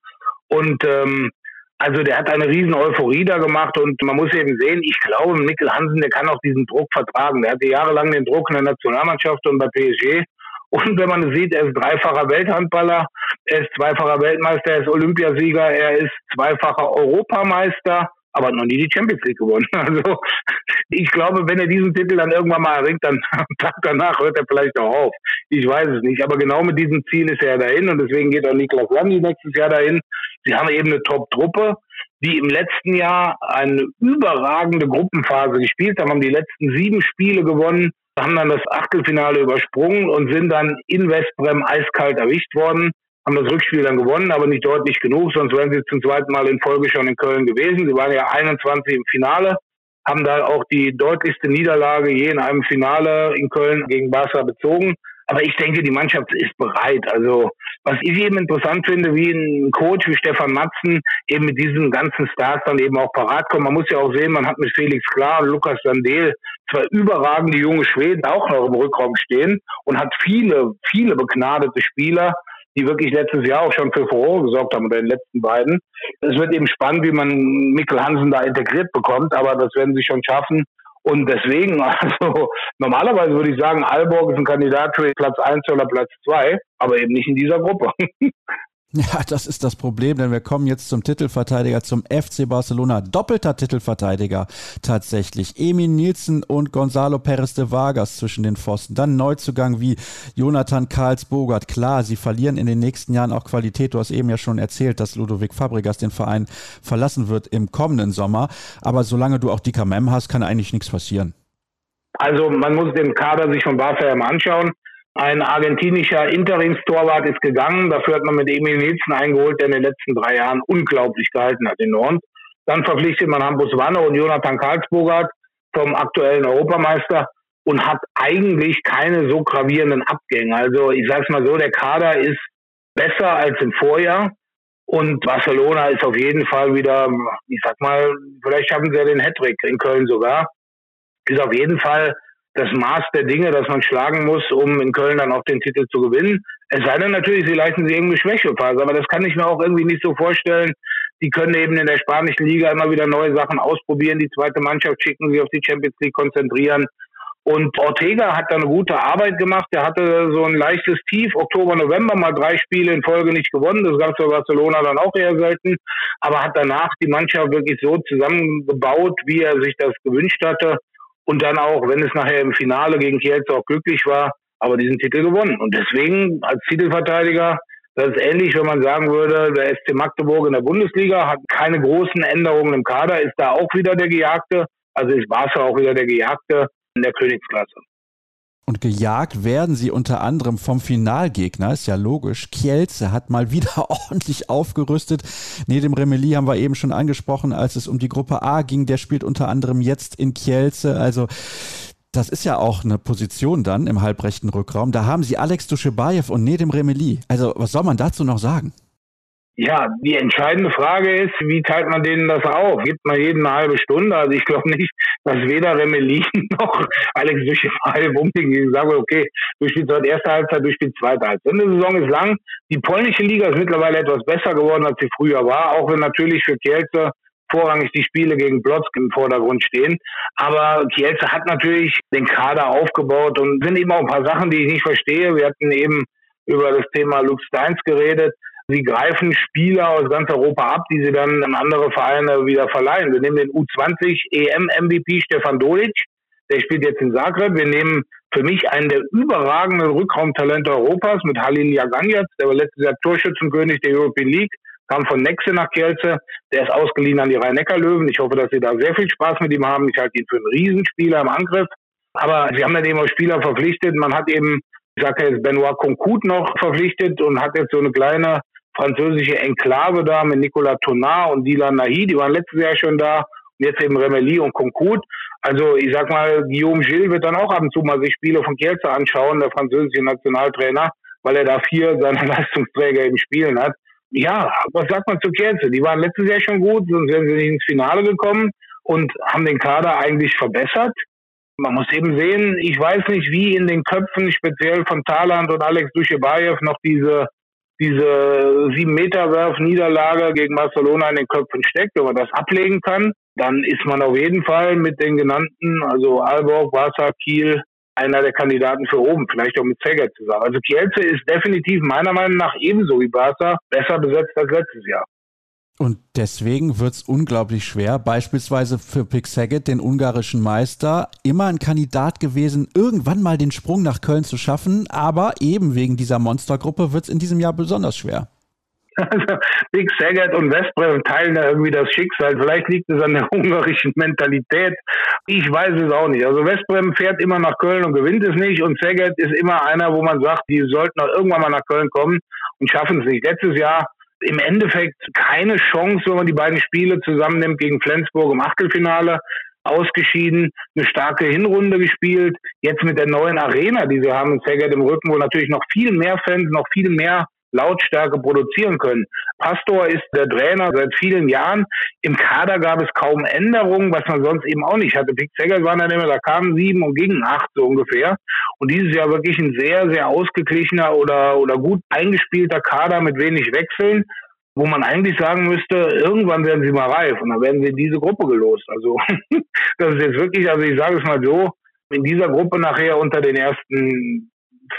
Und ähm, also der hat eine riesen Euphorie da gemacht und man muss eben sehen, ich glaube, Mikkel Hansen, der kann auch diesen Druck vertragen. Der hatte jahrelang den Druck in der Nationalmannschaft und bei PSG. Und wenn man sieht, er ist dreifacher Welthandballer, er ist zweifacher Weltmeister, er ist Olympiasieger, er ist zweifacher Europameister aber noch nie die Champions League gewonnen. Also ich glaube, wenn er diesen Titel dann irgendwann mal erringt, dann danach hört er vielleicht auch auf. Ich weiß es nicht. Aber genau mit diesem Ziel ist er dahin und deswegen geht auch Niklas Landi nächstes Jahr dahin. Sie haben eben eine Top-Truppe, die im letzten Jahr eine überragende Gruppenphase gespielt haben, haben die letzten sieben Spiele gewonnen, haben dann das Achtelfinale übersprungen und sind dann in Westbrem eiskalt erwischt worden haben das Rückspiel dann gewonnen, aber nicht deutlich genug, sonst wären sie zum zweiten Mal in Folge schon in Köln gewesen. Sie waren ja 21 im Finale, haben da auch die deutlichste Niederlage je in einem Finale in Köln gegen Barca bezogen. Aber ich denke, die Mannschaft ist bereit. Also, was ich eben interessant finde, wie ein Coach wie Stefan Matzen eben mit diesen ganzen Stars dann eben auch parat kommt. Man muss ja auch sehen, man hat mit Felix Klar und Lukas Sandel zwei überragende junge Schweden auch noch im Rückraum stehen und hat viele, viele begnadete Spieler die wirklich letztes Jahr auch schon für Furore gesorgt haben oder den letzten beiden. Es wird eben spannend, wie man Mikkel Hansen da integriert bekommt, aber das werden sie schon schaffen. Und deswegen, also normalerweise würde ich sagen, Alborg ist ein Kandidat für Platz 1 oder Platz 2, aber eben nicht in dieser Gruppe.
Ja, das ist das Problem, denn wir kommen jetzt zum Titelverteidiger, zum FC Barcelona. Doppelter Titelverteidiger tatsächlich. Emin Nielsen und Gonzalo Perez de Vargas zwischen den Pfosten. Dann Neuzugang wie Jonathan Karls-Bogart. Klar, sie verlieren in den nächsten Jahren auch Qualität. Du hast eben ja schon erzählt, dass Ludovic Fabregas den Verein verlassen wird im kommenden Sommer. Aber solange du auch die KMM hast, kann eigentlich nichts passieren.
Also man muss den Kader sich von Barca anschauen. Ein argentinischer Interimstorwart ist gegangen. Dafür hat man mit Emil Nielsen eingeholt, der in den letzten drei Jahren unglaublich gehalten hat in Nord. Dann verpflichtet man Hampus Wanne und Jonathan Karlsburgert vom aktuellen Europameister und hat eigentlich keine so gravierenden Abgänge. Also ich sage es mal so, der Kader ist besser als im Vorjahr. Und Barcelona ist auf jeden Fall wieder, ich sag mal, vielleicht schaffen sie ja den Hattrick in Köln sogar. Ist auf jeden Fall das Maß der Dinge, das man schlagen muss, um in Köln dann auch den Titel zu gewinnen. Es sei denn natürlich, sie leisten sich irgendeine Schwächephase, aber das kann ich mir auch irgendwie nicht so vorstellen. Die können eben in der spanischen Liga immer wieder neue Sachen ausprobieren, die zweite Mannschaft schicken, sich auf die Champions League konzentrieren. Und Ortega hat da eine gute Arbeit gemacht. Er hatte so ein leichtes Tief, Oktober, November, mal drei Spiele in Folge nicht gewonnen. Das gab es für Barcelona dann auch eher selten. Aber hat danach die Mannschaft wirklich so zusammengebaut, wie er sich das gewünscht hatte und dann auch, wenn es nachher im Finale gegen Kielce auch glücklich war, aber diesen Titel gewonnen. Und deswegen als Titelverteidiger, das ist ähnlich, wenn man sagen würde, der SC Magdeburg in der Bundesliga hat keine großen Änderungen im Kader, ist da auch wieder der Gejagte, also ist Barca auch wieder der Gejagte in der Königsklasse.
Und gejagt werden sie unter anderem vom Finalgegner, ist ja logisch. Kielce hat mal wieder ordentlich aufgerüstet. Neben Remeli haben wir eben schon angesprochen, als es um die Gruppe A ging. Der spielt unter anderem jetzt in Kielce. Also das ist ja auch eine Position dann im halbrechten Rückraum. Da haben sie Alex Duschebaev und Nedim Remeli. Also was soll man dazu noch sagen?
Ja, die entscheidende Frage ist, wie teilt man denen das auf? Gibt man jeden eine halbe Stunde? Also ich glaube nicht, dass weder Remelin noch Alex Duschemal unbedingt sagen, okay, du spielst heute erste Halbzeit, du spielst zweite Halbzeit. Die Saison ist lang. Die polnische Liga ist mittlerweile etwas besser geworden, als sie früher war, auch wenn natürlich für Kielce vorrangig die Spiele gegen Plotzk im Vordergrund stehen. Aber Kielce hat natürlich den Kader aufgebaut und sind eben auch ein paar Sachen, die ich nicht verstehe. Wir hatten eben über das Thema Luke Steins geredet Sie greifen Spieler aus ganz Europa ab, die sie dann an andere Vereine wieder verleihen. Wir nehmen den U20 EM-MVP Stefan Dolic, der spielt jetzt in Zagreb. Wir nehmen für mich einen der überragenden Rückraumtalente Europas mit Halil Jaganjac, der war letztes Jahr Torschützenkönig der European League, kam von Nexe nach Kielce, der ist ausgeliehen an die Rhein-Neckar-Löwen. Ich hoffe, dass Sie da sehr viel Spaß mit ihm haben. Ich halte ihn für einen Riesenspieler im Angriff. Aber Sie haben dann eben auch Spieler verpflichtet. Man hat eben, ich sage jetzt Benoit Concout noch verpflichtet und hat jetzt so eine kleine französische Enklave da mit Nicolas Tonard und Dylan Nahi, die waren letztes Jahr schon da. Und Jetzt eben Remeli und Concoude. Also ich sag mal, Guillaume Gilles wird dann auch ab und zu mal sich Spiele von Kielce anschauen, der französische Nationaltrainer, weil er da vier seiner Leistungsträger eben spielen hat. Ja, was sagt man zu Kielce? Die waren letztes Jahr schon gut, sonst wären sie nicht ins Finale gekommen und haben den Kader eigentlich verbessert. Man muss eben sehen, ich weiß nicht, wie in den Köpfen speziell von Thailand und Alex Duschebaev noch diese diese sieben Meter Werf Niederlage gegen Barcelona in den Köpfen steckt, wenn man das ablegen kann, dann ist man auf jeden Fall mit den genannten, also Aalborg, Barca, Kiel, einer der Kandidaten für oben, vielleicht auch mit Zeger zusammen. Also Kielce ist definitiv meiner Meinung nach ebenso wie Barca besser besetzt als letztes Jahr.
Und deswegen wird es unglaublich schwer, beispielsweise für Pick Saget, den ungarischen Meister, immer ein Kandidat gewesen, irgendwann mal den Sprung nach Köln zu schaffen. Aber eben wegen dieser Monstergruppe wird es in diesem Jahr besonders schwer.
Also Big Saget und Westbrem teilen da irgendwie das Schicksal. Vielleicht liegt es an der ungarischen Mentalität. Ich weiß es auch nicht. Also Westbrem fährt immer nach Köln und gewinnt es nicht. Und Saget ist immer einer, wo man sagt, die sollten auch irgendwann mal nach Köln kommen und schaffen es nicht. Letztes Jahr im Endeffekt keine Chance, wenn man die beiden Spiele zusammennimmt gegen Flensburg im Achtelfinale ausgeschieden, eine starke Hinrunde gespielt. Jetzt mit der neuen Arena, die sie haben in Szeged im Rücken, wo natürlich noch viel mehr Fans, noch viel mehr Lautstärke produzieren können. Pastor ist der Trainer seit vielen Jahren. Im Kader gab es kaum Änderungen, was man sonst eben auch nicht hatte. Pick Zegger waren dann immer, da kamen sieben und gingen acht so ungefähr. Und dieses Jahr wirklich ein sehr, sehr ausgeglichener oder, oder gut eingespielter Kader mit wenig Wechseln wo man eigentlich sagen müsste, irgendwann werden sie mal reif und dann werden sie in diese Gruppe gelost. Also das ist jetzt wirklich, also ich sage es mal so, in dieser Gruppe nachher unter den ersten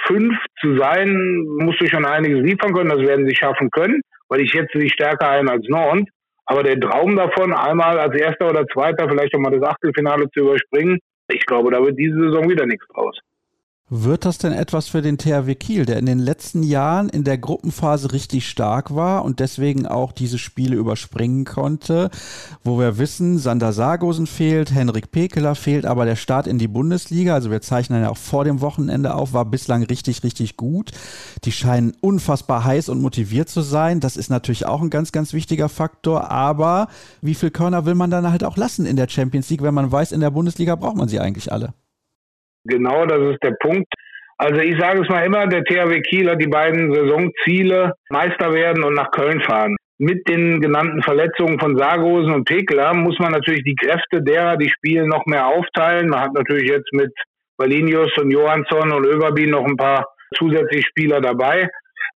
fünf zu sein, musst du schon einiges liefern können. Das werden sie schaffen können, weil ich schätze sie stärker ein als Nord. Aber der Traum davon, einmal als Erster oder Zweiter vielleicht auch mal das Achtelfinale zu überspringen, ich glaube, da wird diese Saison wieder nichts draus.
Wird das denn etwas für den THW Kiel, der in den letzten Jahren in der Gruppenphase richtig stark war und deswegen auch diese Spiele überspringen konnte, wo wir wissen, Sander Sargosen fehlt, Henrik Pekeler fehlt, aber der Start in die Bundesliga, also wir zeichnen ja auch vor dem Wochenende auf, war bislang richtig, richtig gut. Die scheinen unfassbar heiß und motiviert zu sein. Das ist natürlich auch ein ganz, ganz wichtiger Faktor, aber wie viel Körner will man dann halt auch lassen in der Champions League, wenn man weiß, in der Bundesliga braucht man sie eigentlich alle?
Genau, das ist der Punkt. Also ich sage es mal immer, der THW Kiel hat die beiden Saisonziele, Meister werden und nach Köln fahren. Mit den genannten Verletzungen von Sargosen und Pekler muss man natürlich die Kräfte derer, die spielen, noch mehr aufteilen. Man hat natürlich jetzt mit Valinius und Johansson und Överby noch ein paar zusätzliche Spieler dabei.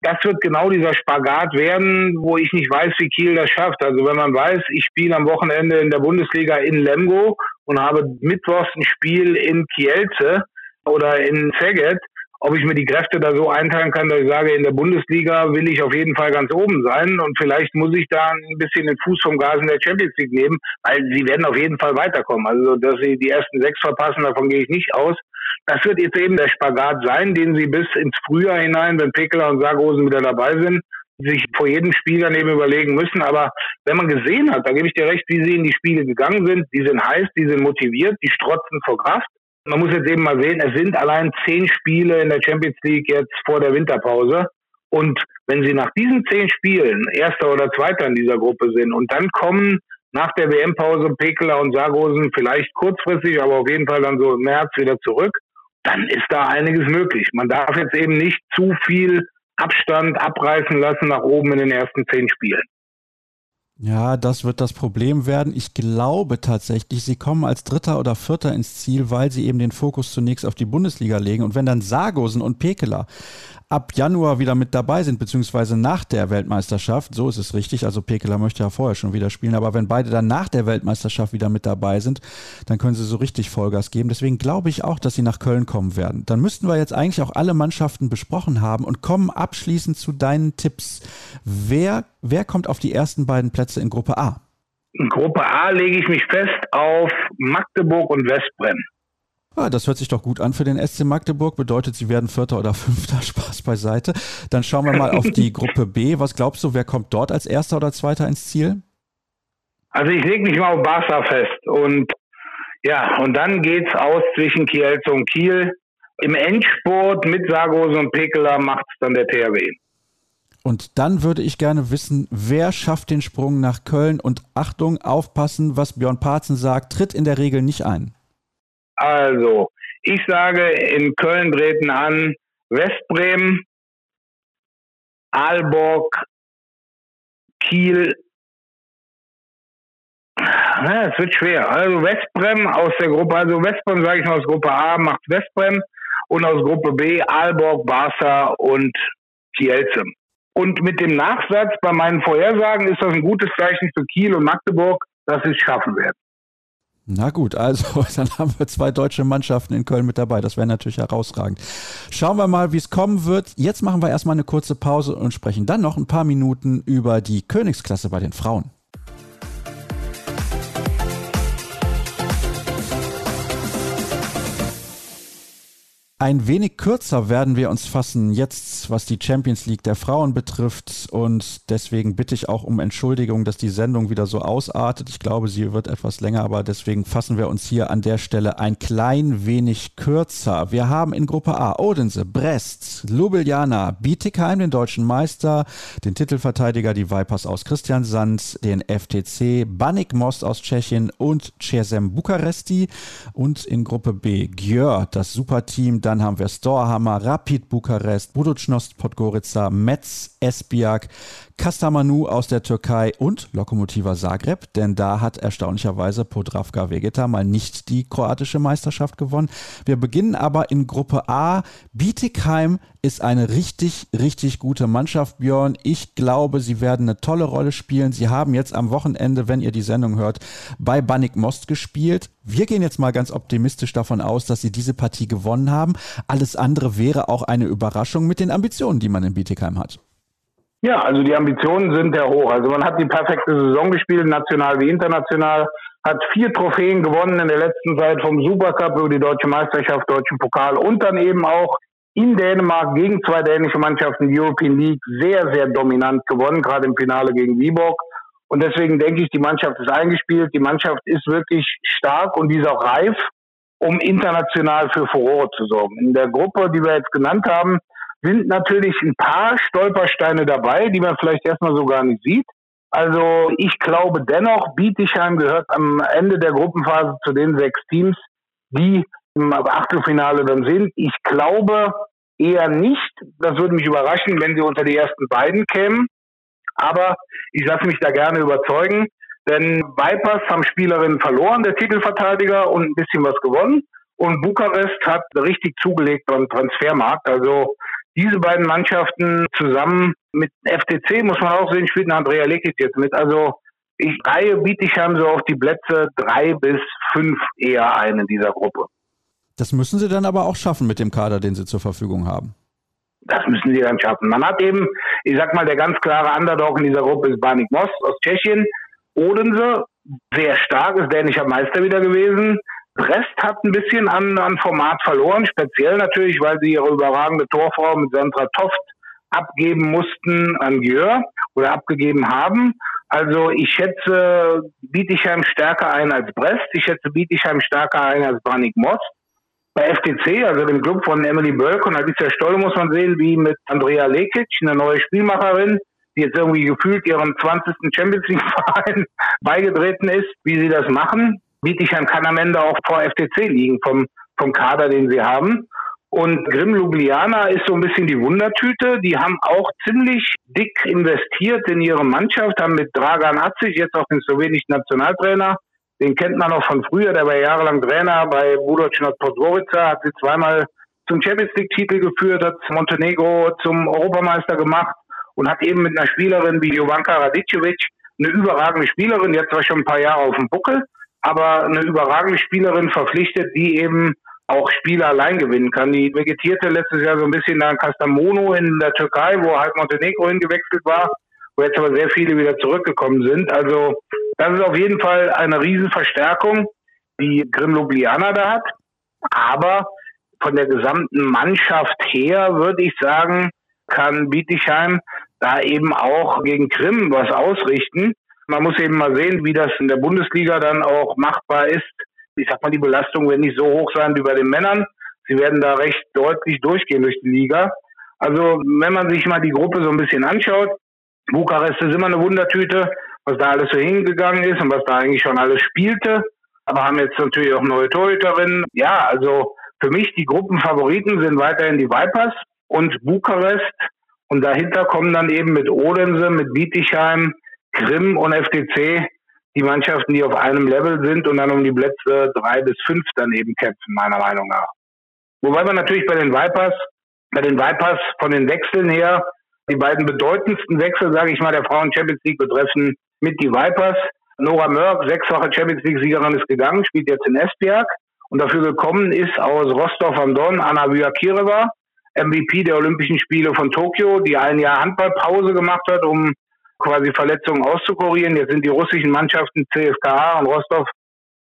Das wird genau dieser Spagat werden, wo ich nicht weiß, wie Kiel das schafft. Also wenn man weiß, ich spiele am Wochenende in der Bundesliga in Lemgo und habe mittwochs ein Spiel in Kielce oder in Szeged, ob ich mir die Kräfte da so einteilen kann, dass ich sage, in der Bundesliga will ich auf jeden Fall ganz oben sein und vielleicht muss ich da ein bisschen den Fuß vom Gas in der Champions League nehmen, weil sie werden auf jeden Fall weiterkommen. Also, dass sie die ersten sechs verpassen, davon gehe ich nicht aus. Das wird jetzt eben der Spagat sein, den sie bis ins Frühjahr hinein, wenn Pekeler und Sargosen wieder dabei sind, sich vor jedem Spiel dann eben überlegen müssen. Aber wenn man gesehen hat, da gebe ich dir recht, wie sie in die Spiele gegangen sind, die sind heiß, die sind motiviert, die strotzen vor Kraft. Man muss jetzt eben mal sehen, es sind allein zehn Spiele in der Champions League jetzt vor der Winterpause. Und wenn sie nach diesen zehn Spielen Erster oder Zweiter in dieser Gruppe sind und dann kommen nach der WM-Pause Pekeler und Sargosen vielleicht kurzfristig, aber auf jeden Fall dann so im März wieder zurück, dann ist da einiges möglich. Man darf jetzt eben nicht zu viel Abstand abreißen lassen nach oben in den ersten zehn Spielen.
Ja, das wird das Problem werden. Ich glaube tatsächlich, sie kommen als Dritter oder Vierter ins Ziel, weil sie eben den Fokus zunächst auf die Bundesliga legen. Und wenn dann Sargosen und Pekeler ab Januar wieder mit dabei sind, beziehungsweise nach der Weltmeisterschaft, so ist es richtig, also Pekeler möchte ja vorher schon wieder spielen, aber wenn beide dann nach der Weltmeisterschaft wieder mit dabei sind, dann können sie so richtig Vollgas geben. Deswegen glaube ich auch, dass sie nach Köln kommen werden. Dann müssten wir jetzt eigentlich auch alle Mannschaften besprochen haben und kommen abschließend zu deinen Tipps. Wer, wer kommt auf die ersten beiden Plätze in Gruppe A?
In Gruppe A lege ich mich fest auf Magdeburg und Westbrem.
Ah, das hört sich doch gut an für den SC Magdeburg. Bedeutet, sie werden Vierter oder Fünfter. Spaß beiseite. Dann schauen wir mal auf die Gruppe B. Was glaubst du, wer kommt dort als Erster oder Zweiter ins Ziel?
Also ich lege mich mal auf Barca fest. Und ja, und dann geht's aus zwischen Kielce und Kiel. Im Endspurt mit Sargos und Pekeler macht es dann der THW.
Und dann würde ich gerne wissen, wer schafft den Sprung nach Köln? Und Achtung, aufpassen, was Björn Parzen sagt, tritt in der Regel nicht ein.
Also, ich sage, in Köln treten an Westbremen, Aalborg, Kiel. Ja, es wird schwer. Also Westbrem aus der Gruppe, also Westbrem sage ich mal aus Gruppe A macht Westbrem und aus Gruppe B Aalborg, Barca und Kielce. Und mit dem Nachsatz bei meinen Vorhersagen ist das ein gutes Zeichen für Kiel und Magdeburg, dass sie es schaffen werden.
Na gut, also dann haben wir zwei deutsche Mannschaften in Köln mit dabei. Das wäre natürlich herausragend. Schauen wir mal, wie es kommen wird. Jetzt machen wir erstmal eine kurze Pause und sprechen dann noch ein paar Minuten über die Königsklasse bei den Frauen. Ein wenig kürzer werden wir uns fassen jetzt, was die Champions League der Frauen betrifft. Und deswegen bitte ich auch um Entschuldigung, dass die Sendung wieder so ausartet. Ich glaube, sie wird etwas länger, aber deswegen fassen wir uns hier an der Stelle ein klein wenig kürzer. Wir haben in Gruppe A Odense, Brest, Ljubljana, Bietigheim, den deutschen Meister, den Titelverteidiger, die Vipers aus Christiansand, den FTC, Banik Most aus Tschechien und Cesem Bukaresti. Und in Gruppe B Gjör, das Superteam dann haben wir Storhammer, Rapid Bukarest, Buducnost Podgorica, Metz, Esbiak, Kastamanu aus der Türkei und Lokomotiva Zagreb, denn da hat erstaunlicherweise Podravka Vegeta mal nicht die kroatische Meisterschaft gewonnen. Wir beginnen aber in Gruppe A. Bietigheim ist eine richtig, richtig gute Mannschaft, Björn. Ich glaube, sie werden eine tolle Rolle spielen. Sie haben jetzt am Wochenende, wenn ihr die Sendung hört, bei Banik Most gespielt. Wir gehen jetzt mal ganz optimistisch davon aus, dass sie diese Partie gewonnen haben. Alles andere wäre auch eine Überraschung mit den Ambitionen, die man in Bietigheim hat.
Ja, also die Ambitionen sind sehr hoch. Also man hat die perfekte Saison gespielt, national wie international, hat vier Trophäen gewonnen in der letzten Zeit vom Supercup über die deutsche Meisterschaft, deutschen Pokal und dann eben auch in Dänemark gegen zwei dänische Mannschaften die European League sehr, sehr dominant gewonnen, gerade im Finale gegen Viborg. Und deswegen denke ich, die Mannschaft ist eingespielt, die Mannschaft ist wirklich stark und die ist auch reif, um international für Furore zu sorgen. In der Gruppe, die wir jetzt genannt haben, sind natürlich ein paar Stolpersteine dabei, die man vielleicht erstmal so gar nicht sieht. Also ich glaube dennoch, Bietigheim gehört am Ende der Gruppenphase zu den sechs Teams, die im Achtelfinale dann sind. Ich glaube eher nicht. Das würde mich überraschen, wenn sie unter die ersten beiden kämen. Aber ich lasse mich da gerne überzeugen. Denn Vipers haben Spielerinnen verloren, der Titelverteidiger, und ein bisschen was gewonnen. Und Bukarest hat richtig zugelegt beim Transfermarkt. Also diese beiden Mannschaften zusammen mit FTC, muss man auch sehen, spielt Andrea Lekic jetzt mit. Also ich reihe Bietigheim so auf die Plätze drei bis fünf eher ein in dieser Gruppe.
Das müssen sie dann aber auch schaffen mit dem Kader, den sie zur Verfügung haben.
Das müssen sie dann schaffen. Man hat eben, ich sag mal, der ganz klare Underdog in dieser Gruppe ist Banik Most aus Tschechien. Odense, sehr stark, ist dänischer Meister wieder gewesen. Brest hat ein bisschen an, an Format verloren, speziell natürlich, weil sie ihre überragende Torfrau mit Sandra Toft abgeben mussten an Gjör oder abgegeben haben. Also ich schätze Bietigheim stärker ein als Brest. Ich schätze Bietigheim stärker ein als Branik Most. Bei FTC, also dem Club von Emily Bölk und Alicia Stolle, muss man sehen, wie mit Andrea Lekic, eine neue Spielmacherin, die jetzt irgendwie gefühlt ihrem 20. Champions League Verein beigetreten ist, wie sie das machen. Bietigheim kann am Ende auch vor FTC liegen vom, vom Kader, den sie haben. Und Grimm Ljubljana ist so ein bisschen die Wundertüte. Die haben auch ziemlich dick investiert in ihre Mannschaft, haben mit Dragan Acic, jetzt auch den slowenischen Nationaltrainer, den kennt man auch von früher, der war jahrelang Trainer bei Budočnost Podgorica, hat sie zweimal zum Champions League Titel geführt, hat Montenegro zum Europameister gemacht und hat eben mit einer Spielerin wie Jovanka Radicevic eine überragende Spielerin, die hat zwar schon ein paar Jahre auf dem Buckel, aber eine überragende Spielerin verpflichtet, die eben auch Spiele allein gewinnen kann. Die vegetierte letztes Jahr so ein bisschen nach Castamono in der Türkei, wo halt Montenegro hingewechselt war, wo jetzt aber sehr viele wieder zurückgekommen sind. Also das ist auf jeden Fall eine Riesenverstärkung, die Grim Ljubljana da hat. Aber von der gesamten Mannschaft her würde ich sagen, kann Bietigheim da eben auch gegen Krim was ausrichten. Man muss eben mal sehen, wie das in der Bundesliga dann auch machbar ist. Ich sag mal, die Belastung wird nicht so hoch sein wie bei den Männern. Sie werden da recht deutlich durchgehen durch die Liga. Also wenn man sich mal die Gruppe so ein bisschen anschaut, Bukarest ist immer eine Wundertüte, was da alles so hingegangen ist und was da eigentlich schon alles spielte. Aber haben jetzt natürlich auch neue Torhüterinnen. Ja, also für mich die Gruppenfavoriten sind weiterhin die Vipers und Bukarest. Und dahinter kommen dann eben mit Odense, mit Bietigheim, Grimm und FTC die Mannschaften, die auf einem Level sind und dann um die Plätze drei bis fünf dann eben kämpfen, meiner Meinung nach. Wobei man natürlich bei den Vipers, bei den Vipers von den Wechseln her, die beiden bedeutendsten Wechsel, sage ich mal, der Frauen Champions League betreffen mit die Vipers. Nora Mörk, sechsfache Champions League Siegerin, ist gegangen, spielt jetzt in Esbjerg. Und dafür gekommen ist aus Rostov am Don Anna Vyakireva, MVP der Olympischen Spiele von Tokio, die ein Jahr Handballpause gemacht hat, um quasi Verletzungen auszukurieren. Jetzt sind die russischen Mannschaften CSKA und Rostov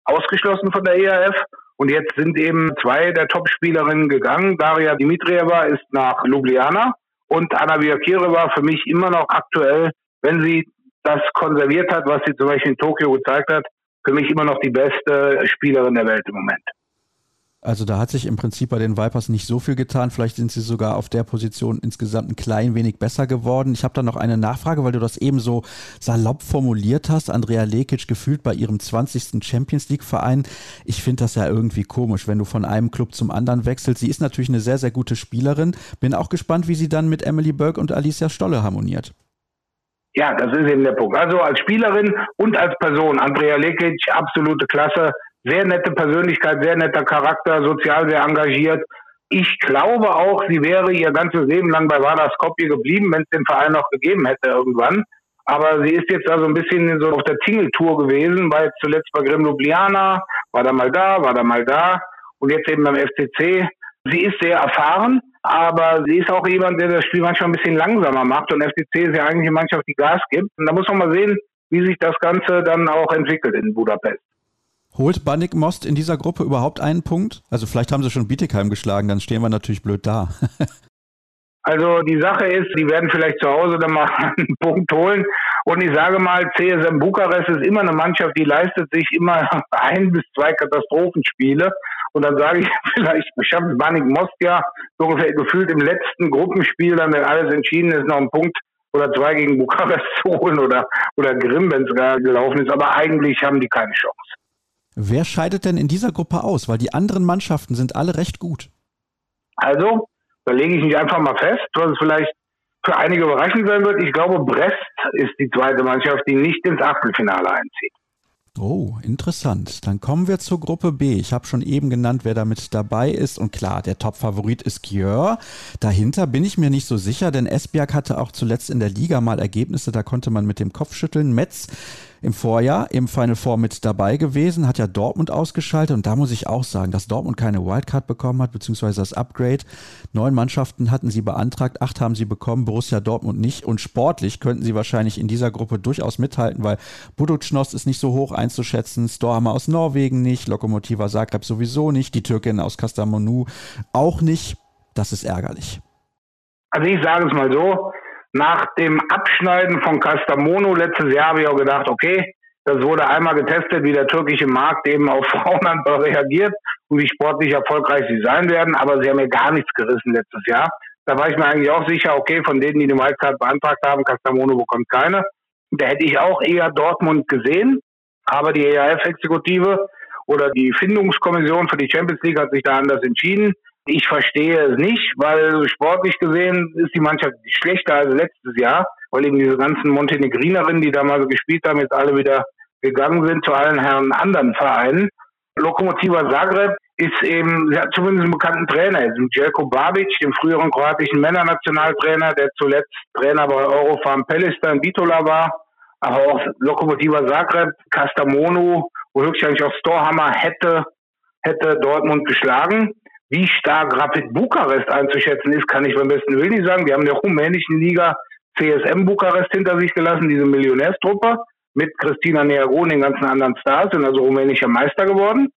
ausgeschlossen von der ERF. Und jetzt sind eben zwei der Top-Spielerinnen gegangen. Daria Dimitrieva ist nach Ljubljana und Anna Vyakireva für mich immer noch aktuell, wenn sie das konserviert hat, was sie zum Beispiel in Tokio gezeigt hat, für mich immer noch die beste Spielerin der Welt im Moment.
Also da hat sich im Prinzip bei den Vipers nicht so viel getan. Vielleicht sind sie sogar auf der Position insgesamt ein klein wenig besser geworden. Ich habe da noch eine Nachfrage, weil du das eben so salopp formuliert hast. Andrea Lekic gefühlt bei ihrem 20. Champions League Verein. Ich finde das ja irgendwie komisch, wenn du von einem Club zum anderen wechselst. Sie ist natürlich eine sehr, sehr gute Spielerin. Bin auch gespannt, wie sie dann mit Emily Burke und Alicia Stolle harmoniert.
Ja, das ist eben der Punkt. Also als Spielerin und als Person, Andrea Lekic, absolute Klasse sehr nette Persönlichkeit, sehr netter Charakter, sozial sehr engagiert. Ich glaube auch, sie wäre ihr ganzes Leben lang bei Vardar Skopje geblieben, wenn es den Verein noch gegeben hätte irgendwann. Aber sie ist jetzt also ein bisschen so auf der Tingeltour gewesen, war jetzt zuletzt bei Grimm Ljubljana, war da mal da, war da mal da und jetzt eben beim FCC. Sie ist sehr erfahren, aber sie ist auch jemand, der das Spiel manchmal ein bisschen langsamer macht und FCC ist ja eigentlich eine Mannschaft, die Gas gibt. Und da muss man mal sehen, wie sich das Ganze dann auch entwickelt in Budapest.
Holt Bannig Most in dieser Gruppe überhaupt einen Punkt? Also vielleicht haben sie schon Bietigheim geschlagen, dann stehen wir natürlich blöd da.
also die Sache ist, die werden vielleicht zu Hause dann mal einen Punkt holen. Und ich sage mal, CSM Bukarest ist immer eine Mannschaft, die leistet sich immer ein bis zwei Katastrophenspiele. Und dann sage ich vielleicht, schafft Banik Most ja so ungefähr gefühlt im letzten Gruppenspiel, dann wenn alles entschieden ist, noch einen Punkt oder zwei gegen Bukarest zu holen oder, oder Grimm, wenn es gelaufen ist. Aber eigentlich haben die keine Chance.
Wer scheidet denn in dieser Gruppe aus? Weil die anderen Mannschaften sind alle recht gut.
Also, da lege ich mich einfach mal fest, was es vielleicht für einige überraschend sein wird. Ich glaube, Brest ist die zweite Mannschaft, die nicht ins Achtelfinale einzieht.
Oh, interessant. Dann kommen wir zur Gruppe B. Ich habe schon eben genannt, wer damit dabei ist. Und klar, der Top-Favorit ist Gjör. Dahinter bin ich mir nicht so sicher, denn Esbjerg hatte auch zuletzt in der Liga mal Ergebnisse, da konnte man mit dem Kopf schütteln. Metz im Vorjahr im Final Four mit dabei gewesen, hat ja Dortmund ausgeschaltet und da muss ich auch sagen, dass Dortmund keine Wildcard bekommen hat, beziehungsweise das Upgrade. Neun Mannschaften hatten sie beantragt, acht haben sie bekommen, Borussia Dortmund nicht und sportlich könnten sie wahrscheinlich in dieser Gruppe durchaus mithalten, weil Buducnost ist nicht so hoch einzuschätzen, Storhammer aus Norwegen nicht, Lokomotiva Zagreb sowieso nicht, die Türkin aus Kastamonu auch nicht. Das ist ärgerlich.
Also ich sage es mal so, nach dem Abschneiden von Castamono letztes Jahr habe ich auch gedacht, okay, das wurde einmal getestet, wie der türkische Markt eben auf Frauenhandball reagiert und wie sportlich erfolgreich sie sein werden. Aber sie haben mir gar nichts gerissen letztes Jahr. Da war ich mir eigentlich auch sicher, okay, von denen, die die Wildcard beantragt haben, Castamono bekommt keine. Da hätte ich auch eher Dortmund gesehen. Aber die EAF-Exekutive oder die Findungskommission für die Champions League hat sich da anders entschieden. Ich verstehe es nicht, weil sportlich gesehen ist die Mannschaft schlechter als letztes Jahr, weil eben diese ganzen Montenegrinerinnen, die da mal so gespielt haben, jetzt alle wieder gegangen sind zu allen Herren anderen Vereinen. Lokomotiva Zagreb ist eben, sie hat zumindest einen bekannten Trainer, ist Jelko Babic, dem früheren kroatischen Männernationaltrainer, der zuletzt Trainer bei Eurofarm Pelista in Bitola war. Aber auch Lokomotiva Zagreb, Castamonu, wo höchstwahrscheinlich auch Storhammer hätte, hätte Dortmund geschlagen. Wie stark Rapid Bukarest einzuschätzen ist, kann ich beim besten Willen nicht sagen. Wir haben in der rumänischen Liga CSM Bukarest hinter sich gelassen, diese Millionärstruppe mit Christina Neago und den ganzen anderen Stars, sind also rumänischer Meister geworden.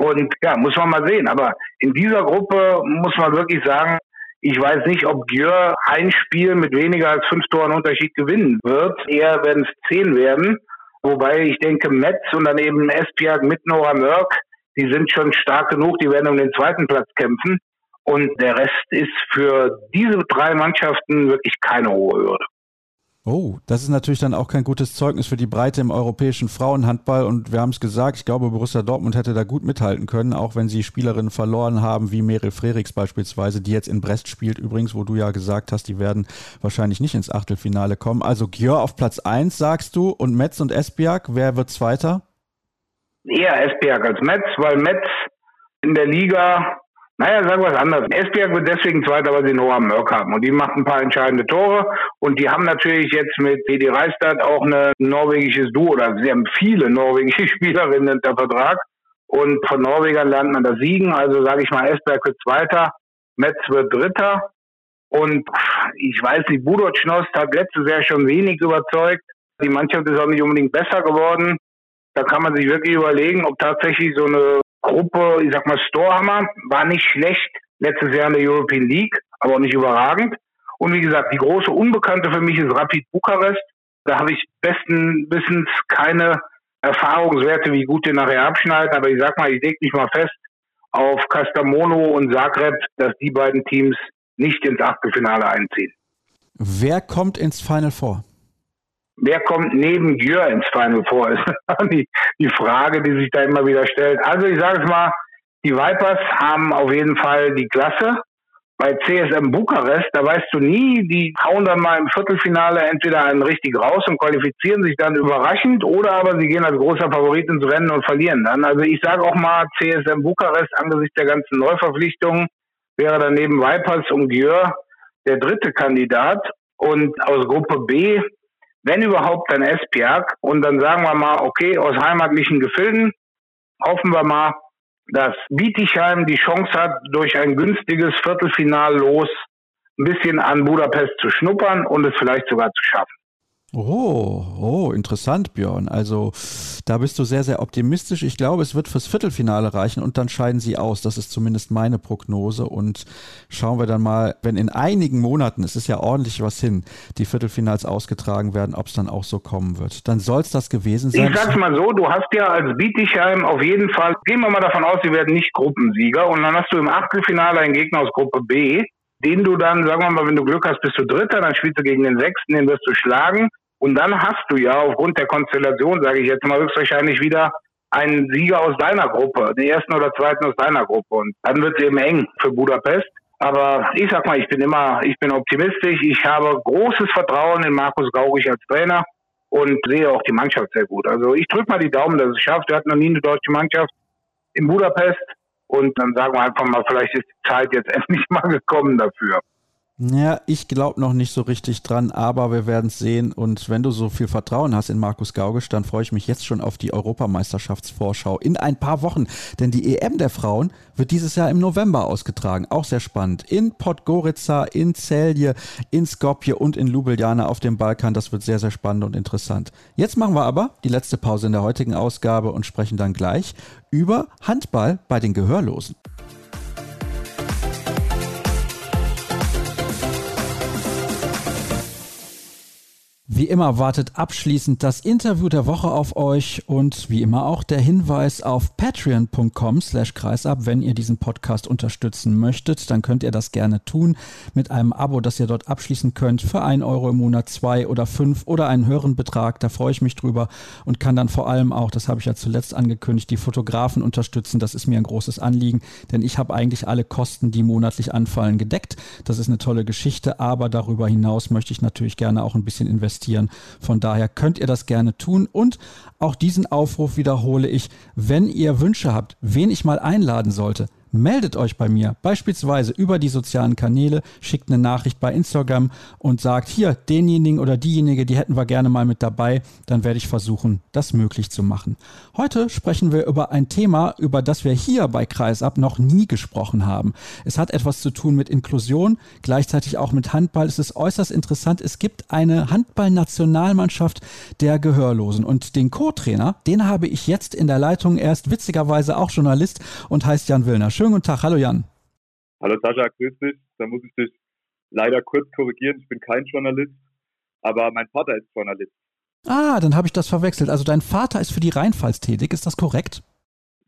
Und ja, muss man mal sehen. Aber in dieser Gruppe muss man wirklich sagen, ich weiß nicht, ob Gjör ein Spiel mit weniger als fünf Toren Unterschied gewinnen wird. Eher werden es zehn werden. Wobei ich denke, Metz und daneben Esbjerg mit Nora Mörk die sind schon stark genug, die werden um den zweiten Platz kämpfen. Und der Rest ist für diese drei Mannschaften wirklich keine hohe Hürde.
Oh, das ist natürlich dann auch kein gutes Zeugnis für die Breite im europäischen Frauenhandball. Und wir haben es gesagt, ich glaube, Borussia Dortmund hätte da gut mithalten können, auch wenn sie Spielerinnen verloren haben, wie Meryl Frerichs beispielsweise, die jetzt in Brest spielt übrigens, wo du ja gesagt hast, die werden wahrscheinlich nicht ins Achtelfinale kommen. Also Gjör auf Platz 1, sagst du, und Metz und Esbiak, wer wird Zweiter?
Eher Esbiak als Metz, weil Metz in der Liga naja, sagen wir es anders. Esbjerg wird deswegen Zweiter, weil sie Noah Mörk haben. Und die macht ein paar entscheidende Tore. Und die haben natürlich jetzt mit Edi Reistad auch ein norwegisches Duo. Oder sie haben viele norwegische Spielerinnen unter Vertrag. Und von Norwegern lernt man das Siegen. Also sage ich mal, Esbjerg wird Zweiter, Metz wird Dritter. Und ich weiß nicht, Budoc Schnost hat letztes Jahr schon wenig überzeugt. Die Mannschaft ist auch nicht unbedingt besser geworden. Da kann man sich wirklich überlegen, ob tatsächlich so eine Gruppe, ich sag mal, Storhammer war nicht schlecht letztes Jahr in der European League, aber auch nicht überragend. Und wie gesagt, die große Unbekannte für mich ist Rapid Bukarest. Da habe ich besten Wissens keine Erfahrungswerte, wie gut die nachher abschneiden. Aber ich sag mal, ich lege mich mal fest auf Castamono und Zagreb, dass die beiden Teams nicht ins Achtelfinale einziehen.
Wer kommt ins Final Four?
Wer kommt neben Gjör ins Final Four, ist die, die Frage, die sich da immer wieder stellt. Also ich sage es mal, die Vipers haben auf jeden Fall die Klasse. Bei CSM Bukarest, da weißt du nie, die hauen dann mal im Viertelfinale entweder einen richtig raus und qualifizieren sich dann überraschend oder aber sie gehen als großer Favorit ins Rennen und verlieren dann. Also ich sage auch mal, CSM Bukarest angesichts der ganzen Neuverpflichtungen wäre dann neben Vipers und Gjör der dritte Kandidat. Und aus Gruppe B wenn überhaupt dann Esbjerg. Und dann sagen wir mal, okay, aus heimatlichen Gefilden hoffen wir mal, dass Bietigheim die Chance hat, durch ein günstiges Viertelfinal los ein bisschen an Budapest zu schnuppern und es vielleicht sogar zu schaffen.
Oh, oh, interessant, Björn. Also da bist du sehr, sehr optimistisch. Ich glaube, es wird fürs Viertelfinale reichen und dann scheiden sie aus. Das ist zumindest meine Prognose. Und schauen wir dann mal, wenn in einigen Monaten, es ist ja ordentlich was hin, die Viertelfinals ausgetragen werden, ob es dann auch so kommen wird. Dann soll es das gewesen sein.
Ich sag's mal so, du hast ja als Bietigheim auf jeden Fall, gehen wir mal davon aus, sie werden nicht Gruppensieger und dann hast du im Achtelfinale einen Gegner aus Gruppe B den du dann, sagen wir mal, wenn du Glück hast, bist du Dritter, dann spielst du gegen den Sechsten, den wirst du schlagen. Und dann hast du ja aufgrund der Konstellation, sage ich jetzt mal, höchstwahrscheinlich wieder einen Sieger aus deiner Gruppe, den ersten oder zweiten aus deiner Gruppe. Und dann wird es eben eng für Budapest. Aber ich sag mal, ich bin immer, ich bin optimistisch. Ich habe großes Vertrauen in Markus Gaugig als Trainer und sehe auch die Mannschaft sehr gut. Also ich drücke mal die Daumen, dass es schafft. Wir hatten noch nie eine deutsche Mannschaft in Budapest. Und dann sagen wir einfach mal, vielleicht ist die Zeit jetzt endlich mal gekommen dafür.
Ja, ich glaube noch nicht so richtig dran, aber wir werden es sehen. Und wenn du so viel Vertrauen hast in Markus Gaugisch, dann freue ich mich jetzt schon auf die Europameisterschaftsvorschau in ein paar Wochen. Denn die EM der Frauen wird dieses Jahr im November ausgetragen. Auch sehr spannend. In Podgorica, in Celje, in Skopje und in Ljubljana auf dem Balkan. Das wird sehr, sehr spannend und interessant. Jetzt machen wir aber die letzte Pause in der heutigen Ausgabe und sprechen dann gleich über Handball bei den Gehörlosen. Wie immer wartet abschließend das Interview der Woche auf euch und wie immer auch der Hinweis auf patreon.com slash kreisab. Wenn ihr diesen Podcast unterstützen möchtet, dann könnt ihr das gerne tun mit einem Abo, das ihr dort abschließen könnt für ein Euro im Monat, zwei oder fünf oder einen höheren Betrag. Da freue ich mich drüber und kann dann vor allem auch, das habe ich ja zuletzt angekündigt, die Fotografen unterstützen. Das ist mir ein großes Anliegen, denn ich habe eigentlich alle Kosten, die monatlich anfallen, gedeckt. Das ist eine tolle Geschichte, aber darüber hinaus möchte ich natürlich gerne auch ein bisschen investieren investieren. Von daher könnt ihr das gerne tun und auch diesen Aufruf wiederhole ich, wenn ihr Wünsche habt, wen ich mal einladen sollte, meldet euch bei mir, beispielsweise über die sozialen Kanäle, schickt eine Nachricht bei Instagram und sagt, hier, denjenigen oder diejenige, die hätten wir gerne mal mit dabei, dann werde ich versuchen, das möglich zu machen. Heute sprechen wir über ein Thema, über das wir hier bei Kreisab noch nie gesprochen haben. Es hat etwas zu tun mit Inklusion, gleichzeitig auch mit Handball. Es ist äußerst interessant. Es gibt eine Handballnationalmannschaft der Gehörlosen und den Co-Trainer, den habe ich jetzt in der Leitung. Er ist witzigerweise auch Journalist und heißt Jan Willner. Schönen guten Tag. Hallo Jan.
Hallo Sascha, grüß dich. Da muss ich dich leider kurz korrigieren. Ich bin kein Journalist, aber mein Vater ist Journalist.
Ah, dann habe ich das verwechselt. Also dein Vater ist für die Rheinpfalz tätig, ist das korrekt?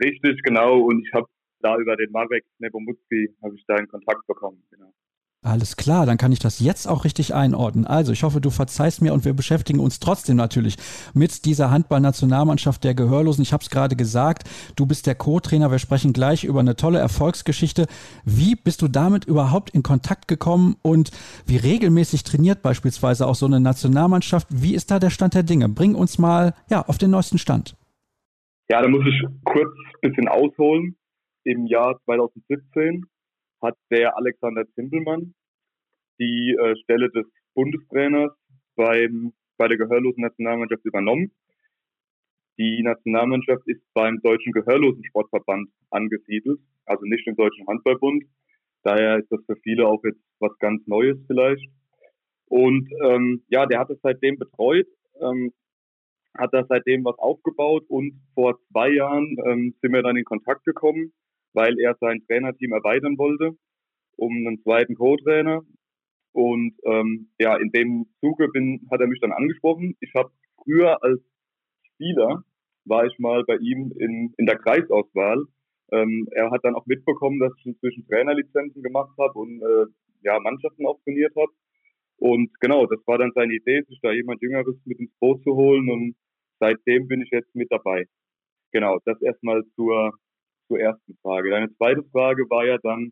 Richtig, genau. Und ich habe da über den Marek Nebomutski habe ich da in Kontakt bekommen. Genau.
Alles klar, dann kann ich das jetzt auch richtig einordnen. Also, ich hoffe, du verzeihst mir und wir beschäftigen uns trotzdem natürlich mit dieser Handballnationalmannschaft der Gehörlosen. Ich habe es gerade gesagt, du bist der Co-Trainer. Wir sprechen gleich über eine tolle Erfolgsgeschichte. Wie bist du damit überhaupt in Kontakt gekommen und wie regelmäßig trainiert beispielsweise auch so eine Nationalmannschaft? Wie ist da der Stand der Dinge? Bring uns mal ja, auf den neuesten Stand.
Ja, da muss ich kurz ein bisschen ausholen. Im Jahr 2017 hat der Alexander Zimpelmann die äh, Stelle des Bundestrainers beim, bei der gehörlosen Nationalmannschaft übernommen. Die Nationalmannschaft ist beim Deutschen Gehörlosensportverband angesiedelt, also nicht im Deutschen Handballbund. Daher ist das für viele auch jetzt was ganz Neues vielleicht. Und ähm, ja, der hat es seitdem betreut, ähm, hat da seitdem was aufgebaut und vor zwei Jahren ähm, sind wir dann in Kontakt gekommen, weil er sein Trainerteam erweitern wollte um einen zweiten Co-Trainer. Und ähm, ja, in dem Zuge bin, hat er mich dann angesprochen. Ich habe früher als Spieler war ich mal bei ihm in, in der Kreisauswahl. Ähm, er hat dann auch mitbekommen, dass ich inzwischen Trainerlizenzen gemacht habe und äh, ja, Mannschaften auch trainiert habe. Und genau, das war dann seine Idee, sich da jemand Jüngeres mit ins Boot zu holen. Und seitdem bin ich jetzt mit dabei. Genau, das erstmal zur, zur ersten Frage. Deine zweite Frage war ja dann,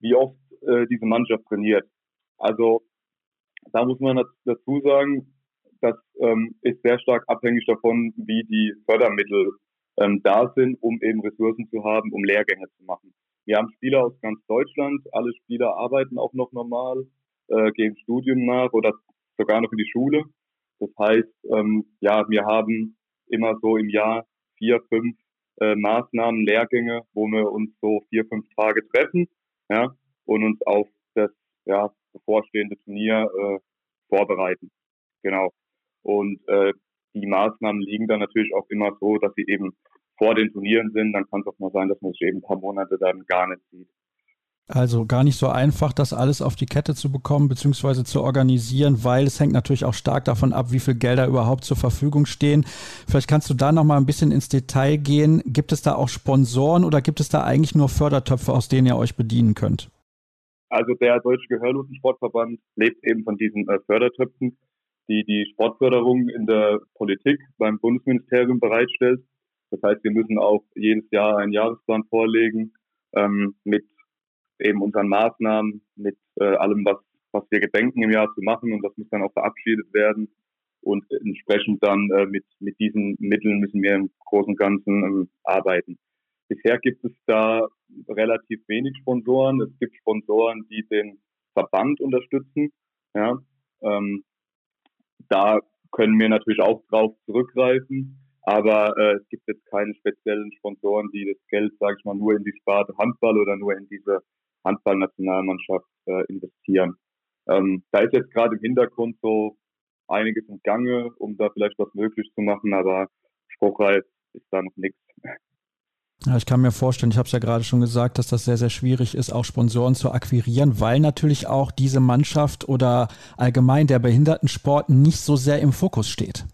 wie oft äh, diese Mannschaft trainiert. Also da muss man dazu sagen, das ähm, ist sehr stark abhängig davon, wie die Fördermittel ähm, da sind, um eben Ressourcen zu haben, um Lehrgänge zu machen. Wir haben Spieler aus ganz Deutschland, alle Spieler arbeiten auch noch normal, äh, gehen Studium nach oder sogar noch in die Schule. Das heißt, ähm, ja, wir haben immer so im Jahr vier, fünf äh, Maßnahmen, Lehrgänge, wo wir uns so vier, fünf Tage treffen, ja, und uns auf das ja, bevorstehende Turnier äh, vorbereiten. Genau. Und äh, die Maßnahmen liegen dann natürlich auch immer so, dass sie eben vor den Turnieren sind. Dann kann es auch mal sein, dass man sich eben ein paar Monate dann gar nicht sieht.
Also gar nicht so einfach, das alles auf die Kette zu bekommen bzw. zu organisieren, weil es hängt natürlich auch stark davon ab, wie viel Gelder überhaupt zur Verfügung stehen. Vielleicht kannst du da noch mal ein bisschen ins Detail gehen. Gibt es da auch Sponsoren oder gibt es da eigentlich nur Fördertöpfe, aus denen ihr euch bedienen könnt?
Also der Deutsche Gehörlosensportverband lebt eben von diesen äh, Fördertöpfen, die die Sportförderung in der Politik beim Bundesministerium bereitstellt. Das heißt, wir müssen auch jedes Jahr einen Jahresplan vorlegen ähm, mit eben unseren Maßnahmen, mit äh, allem, was, was wir gedenken im Jahr zu machen und das muss dann auch verabschiedet werden. Und entsprechend dann äh, mit, mit diesen Mitteln müssen wir im Großen und Ganzen ähm, arbeiten. Bisher gibt es da relativ wenig Sponsoren. Es gibt Sponsoren, die den Verband unterstützen. Ja, ähm, da können wir natürlich auch drauf zurückgreifen. Aber äh, es gibt jetzt keine speziellen Sponsoren, die das Geld, sage ich mal, nur in die Sparte Handball oder nur in diese Handballnationalmannschaft äh, investieren. Ähm, da ist jetzt gerade im Hintergrund so einiges im Gange, um da vielleicht was möglich zu machen, aber spruchreif ist da noch nichts.
Ja, ich kann mir vorstellen, ich habe es ja gerade schon gesagt, dass das sehr, sehr schwierig ist, auch Sponsoren zu akquirieren, weil natürlich auch diese Mannschaft oder allgemein der Behindertensport nicht so sehr im Fokus steht.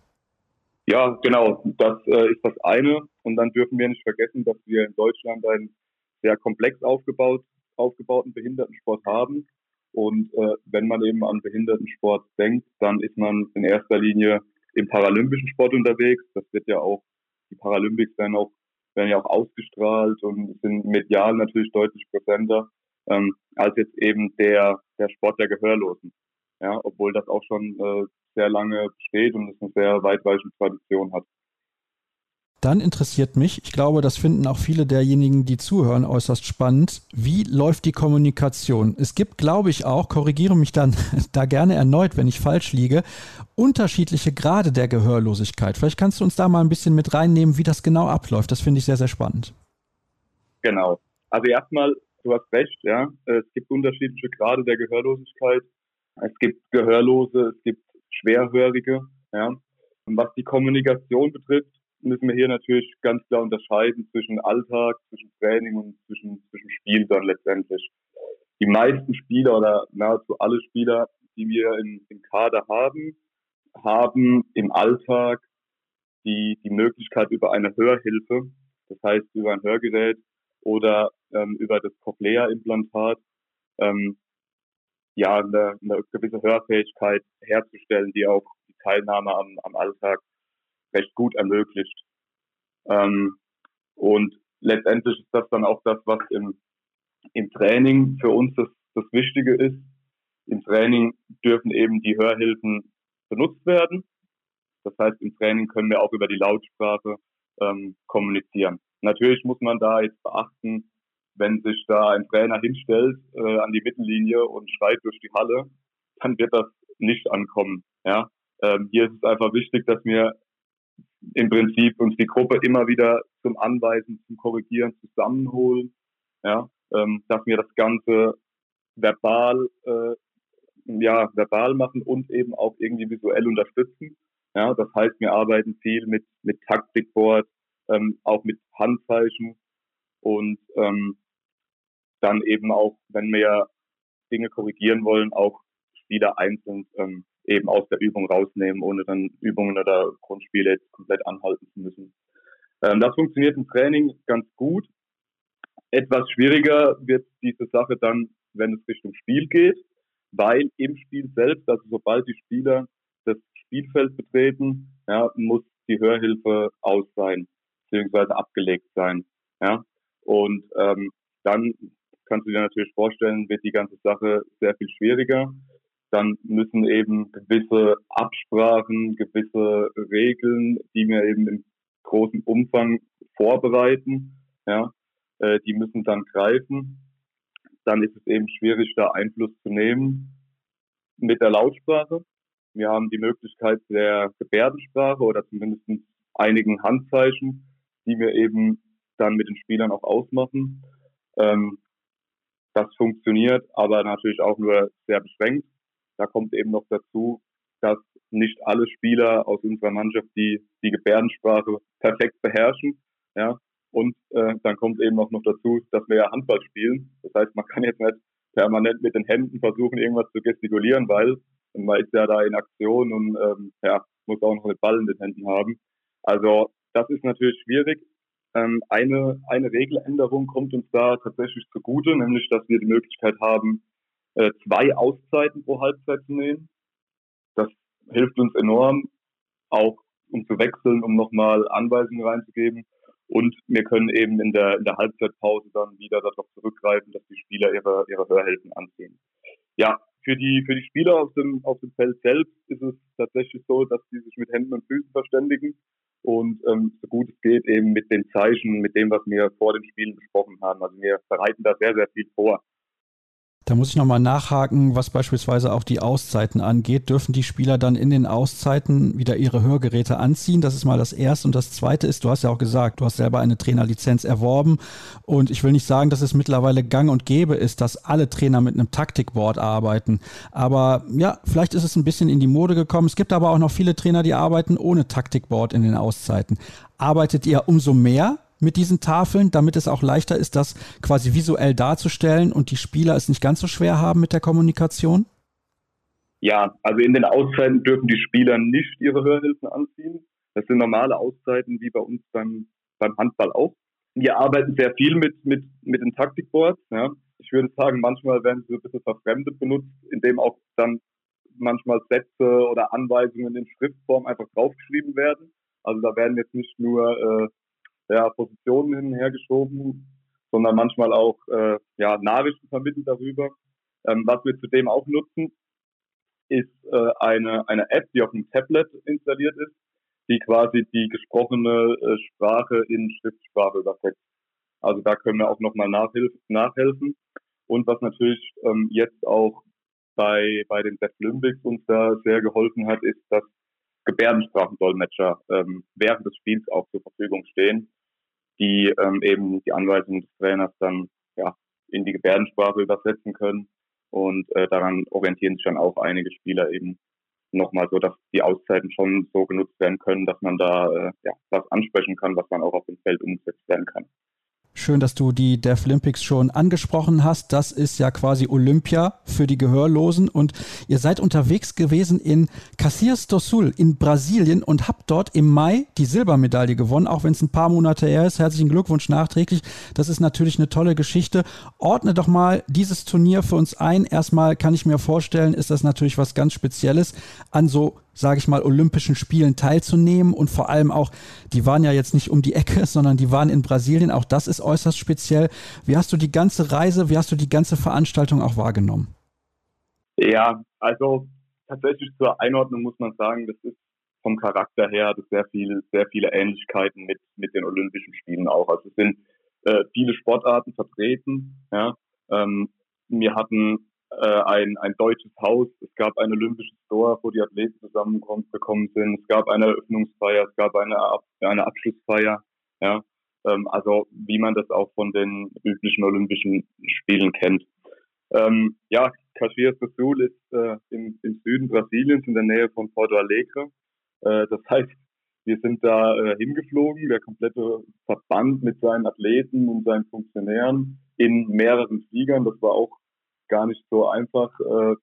Ja, genau, das äh, ist das eine. Und dann dürfen wir nicht vergessen, dass wir in Deutschland einen sehr komplex aufgebaut, aufgebauten Behindertensport haben. Und äh, wenn man eben an Behindertensport denkt, dann ist man in erster Linie im paralympischen Sport unterwegs. Das wird ja auch, die Paralympics werden auch werden ja auch ausgestrahlt und sind medial natürlich deutlich präsenter ähm, als jetzt eben der, der Sport der Gehörlosen. Ja, obwohl das auch schon äh, sehr lange besteht und es eine sehr weitreichende Tradition hat.
Dann interessiert mich, ich glaube, das finden auch viele derjenigen, die zuhören, äußerst spannend. Wie läuft die Kommunikation? Es gibt, glaube ich, auch, korrigiere mich dann da gerne erneut, wenn ich falsch liege, unterschiedliche Grade der Gehörlosigkeit. Vielleicht kannst du uns da mal ein bisschen mit reinnehmen, wie das genau abläuft. Das finde ich sehr, sehr spannend.
Genau. Also erstmal, du hast recht, ja. Es gibt unterschiedliche Grade der Gehörlosigkeit. Es gibt Gehörlose, es gibt Schwerhörige, ja. Und was die Kommunikation betrifft, müssen wir hier natürlich ganz klar unterscheiden zwischen Alltag, zwischen Training und zwischen, zwischen Spiel dann letztendlich. Die meisten Spieler oder nahezu alle Spieler, die wir im, im Kader haben, haben im Alltag die, die Möglichkeit über eine Hörhilfe, das heißt über ein Hörgerät, oder ähm, über das Cochlea-Implantat ähm, ja eine, eine gewisse Hörfähigkeit herzustellen, die auch die Teilnahme am, am Alltag recht gut ermöglicht. Ähm, und letztendlich ist das dann auch das, was im, im Training für uns das, das Wichtige ist. Im Training dürfen eben die Hörhilfen benutzt werden. Das heißt, im Training können wir auch über die Lautsprache ähm, kommunizieren. Natürlich muss man da jetzt beachten, wenn sich da ein Trainer hinstellt äh, an die Mittellinie und schreit durch die Halle, dann wird das nicht ankommen. Ja, ähm, hier ist es einfach wichtig, dass wir im Prinzip uns die Gruppe immer wieder zum Anweisen, zum Korrigieren zusammenholen, ja, ähm, dass wir das Ganze verbal, äh, ja, verbal machen und eben auch irgendwie visuell unterstützen. Ja, das heißt, wir arbeiten viel mit, mit Taktikboard, ähm, auch mit Handzeichen und ähm, dann eben auch, wenn wir Dinge korrigieren wollen, auch Spieler einzeln ähm, eben aus der Übung rausnehmen, ohne dann Übungen oder Grundspiele jetzt komplett anhalten zu müssen. Ähm, das funktioniert im Training ganz gut. Etwas schwieriger wird diese Sache dann, wenn es Richtung Spiel geht, weil im Spiel selbst, also sobald die Spieler das Spielfeld betreten, ja, muss die Hörhilfe aus sein, beziehungsweise abgelegt sein. Ja. Und ähm, dann kannst du dir natürlich vorstellen, wird die ganze Sache sehr viel schwieriger dann müssen eben gewisse Absprachen, gewisse Regeln, die wir eben im großen Umfang vorbereiten, ja, äh, die müssen dann greifen. Dann ist es eben schwierig, da Einfluss zu nehmen mit der Lautsprache. Wir haben die Möglichkeit der Gebärdensprache oder zumindest einigen Handzeichen, die wir eben dann mit den Spielern auch ausmachen. Ähm, das funktioniert, aber natürlich auch nur sehr beschränkt. Da kommt eben noch dazu, dass nicht alle Spieler aus unserer Mannschaft die, die Gebärdensprache perfekt beherrschen. Ja, und äh, dann kommt eben auch noch dazu, dass wir ja Handball spielen. Das heißt, man kann jetzt nicht permanent mit den Händen versuchen, irgendwas zu gestikulieren, weil man ist ja da in Aktion und ähm, ja, muss auch noch einen Ball in den Händen haben. Also das ist natürlich schwierig. Ähm, eine, eine Regeländerung kommt uns da tatsächlich zugute, nämlich dass wir die Möglichkeit haben, äh, zwei Auszeiten pro Halbzeit zu nehmen. Das hilft uns enorm, auch um zu wechseln, um nochmal Anweisungen reinzugeben. Und wir können eben in der, in der Halbzeitpause dann wieder darauf zurückgreifen, dass die Spieler ihre, ihre Hörhilfen anziehen. Ja, für die, für die Spieler auf dem, auf dem Feld selbst ist es tatsächlich so, dass die sich mit Händen und Füßen verständigen und ähm, so gut es geht eben mit den Zeichen, mit dem, was wir vor den Spielen besprochen haben. Also wir bereiten da sehr, sehr viel vor.
Da muss ich nochmal nachhaken, was beispielsweise auch die Auszeiten angeht. Dürfen die Spieler dann in den Auszeiten wieder ihre Hörgeräte anziehen? Das ist mal das Erste. Und das Zweite ist, du hast ja auch gesagt, du hast selber eine Trainerlizenz erworben. Und ich will nicht sagen, dass es mittlerweile gang und gäbe ist, dass alle Trainer mit einem Taktikboard arbeiten. Aber ja, vielleicht ist es ein bisschen in die Mode gekommen. Es gibt aber auch noch viele Trainer, die arbeiten ohne Taktikboard in den Auszeiten. Arbeitet ihr umso mehr mit diesen Tafeln, damit es auch leichter ist, das quasi visuell darzustellen und die Spieler es nicht ganz so schwer haben mit der Kommunikation?
Ja, also in den Auszeiten dürfen die Spieler nicht ihre Hörhilfen anziehen. Das sind normale Auszeiten wie bei uns beim, beim Handball auch. Wir arbeiten sehr viel mit, mit, mit den Taktikboards. Ja. Ich würde sagen, manchmal werden sie ein bisschen verfremdet benutzt, indem auch dann manchmal Sätze oder Anweisungen in Schriftform einfach draufgeschrieben werden. Also da werden jetzt nicht nur äh, ja, Positionen hin und her geschoben, sondern manchmal auch äh, ja, Nachrichten vermittelt darüber. Ähm, was wir zudem auch nutzen, ist äh, eine, eine App, die auf dem Tablet installiert ist, die quasi die gesprochene äh, Sprache in Schriftsprache übersetzt. Also da können wir auch nochmal nachhelfen. Und was natürlich ähm, jetzt auch bei, bei den Deaflympics uns da sehr geholfen hat, ist, dass Gebärdensprachendolmetscher ähm, während des Spiels auch zur Verfügung stehen die ähm, eben die Anweisungen des Trainers dann ja, in die Gebärdensprache übersetzen können. Und äh, daran orientieren sich dann auch einige Spieler eben nochmal so, dass die Auszeiten schon so genutzt werden können, dass man da äh, ja, was ansprechen kann, was dann auch auf dem Feld umgesetzt werden kann.
Schön, dass du die Deaflympics schon angesprochen hast. Das ist ja quasi Olympia für die Gehörlosen. Und ihr seid unterwegs gewesen in Caxias do Sul in Brasilien und habt dort im Mai die Silbermedaille gewonnen, auch wenn es ein paar Monate her ist. Herzlichen Glückwunsch nachträglich. Das ist natürlich eine tolle Geschichte. Ordne doch mal dieses Turnier für uns ein. Erstmal kann ich mir vorstellen, ist das natürlich was ganz Spezielles an so sage ich mal, Olympischen Spielen teilzunehmen und vor allem auch, die waren ja jetzt nicht um die Ecke, sondern die waren in Brasilien. Auch das ist äußerst speziell. Wie hast du die ganze Reise, wie hast du die ganze Veranstaltung auch wahrgenommen?
Ja, also tatsächlich zur Einordnung muss man sagen, das ist vom Charakter her hat sehr viele, sehr viele Ähnlichkeiten mit, mit den Olympischen Spielen auch. Also es sind äh, viele Sportarten vertreten. Ja. Ähm, wir hatten äh, ein, ein deutsches Haus, es gab ein olympisches Dorf, wo die Athleten zusammengekommen sind, es gab eine Eröffnungsfeier, es gab eine, eine Abschlussfeier, ja, ähm, also wie man das auch von den üblichen Olympischen Spielen kennt. Ähm, ja, Caxias do Sul ist äh, im, im Süden Brasiliens in der Nähe von Porto Alegre. Äh, das heißt, wir sind da äh, hingeflogen, der komplette Verband mit seinen Athleten und seinen Funktionären in mehreren Fliegern. Das war auch gar nicht so einfach, äh,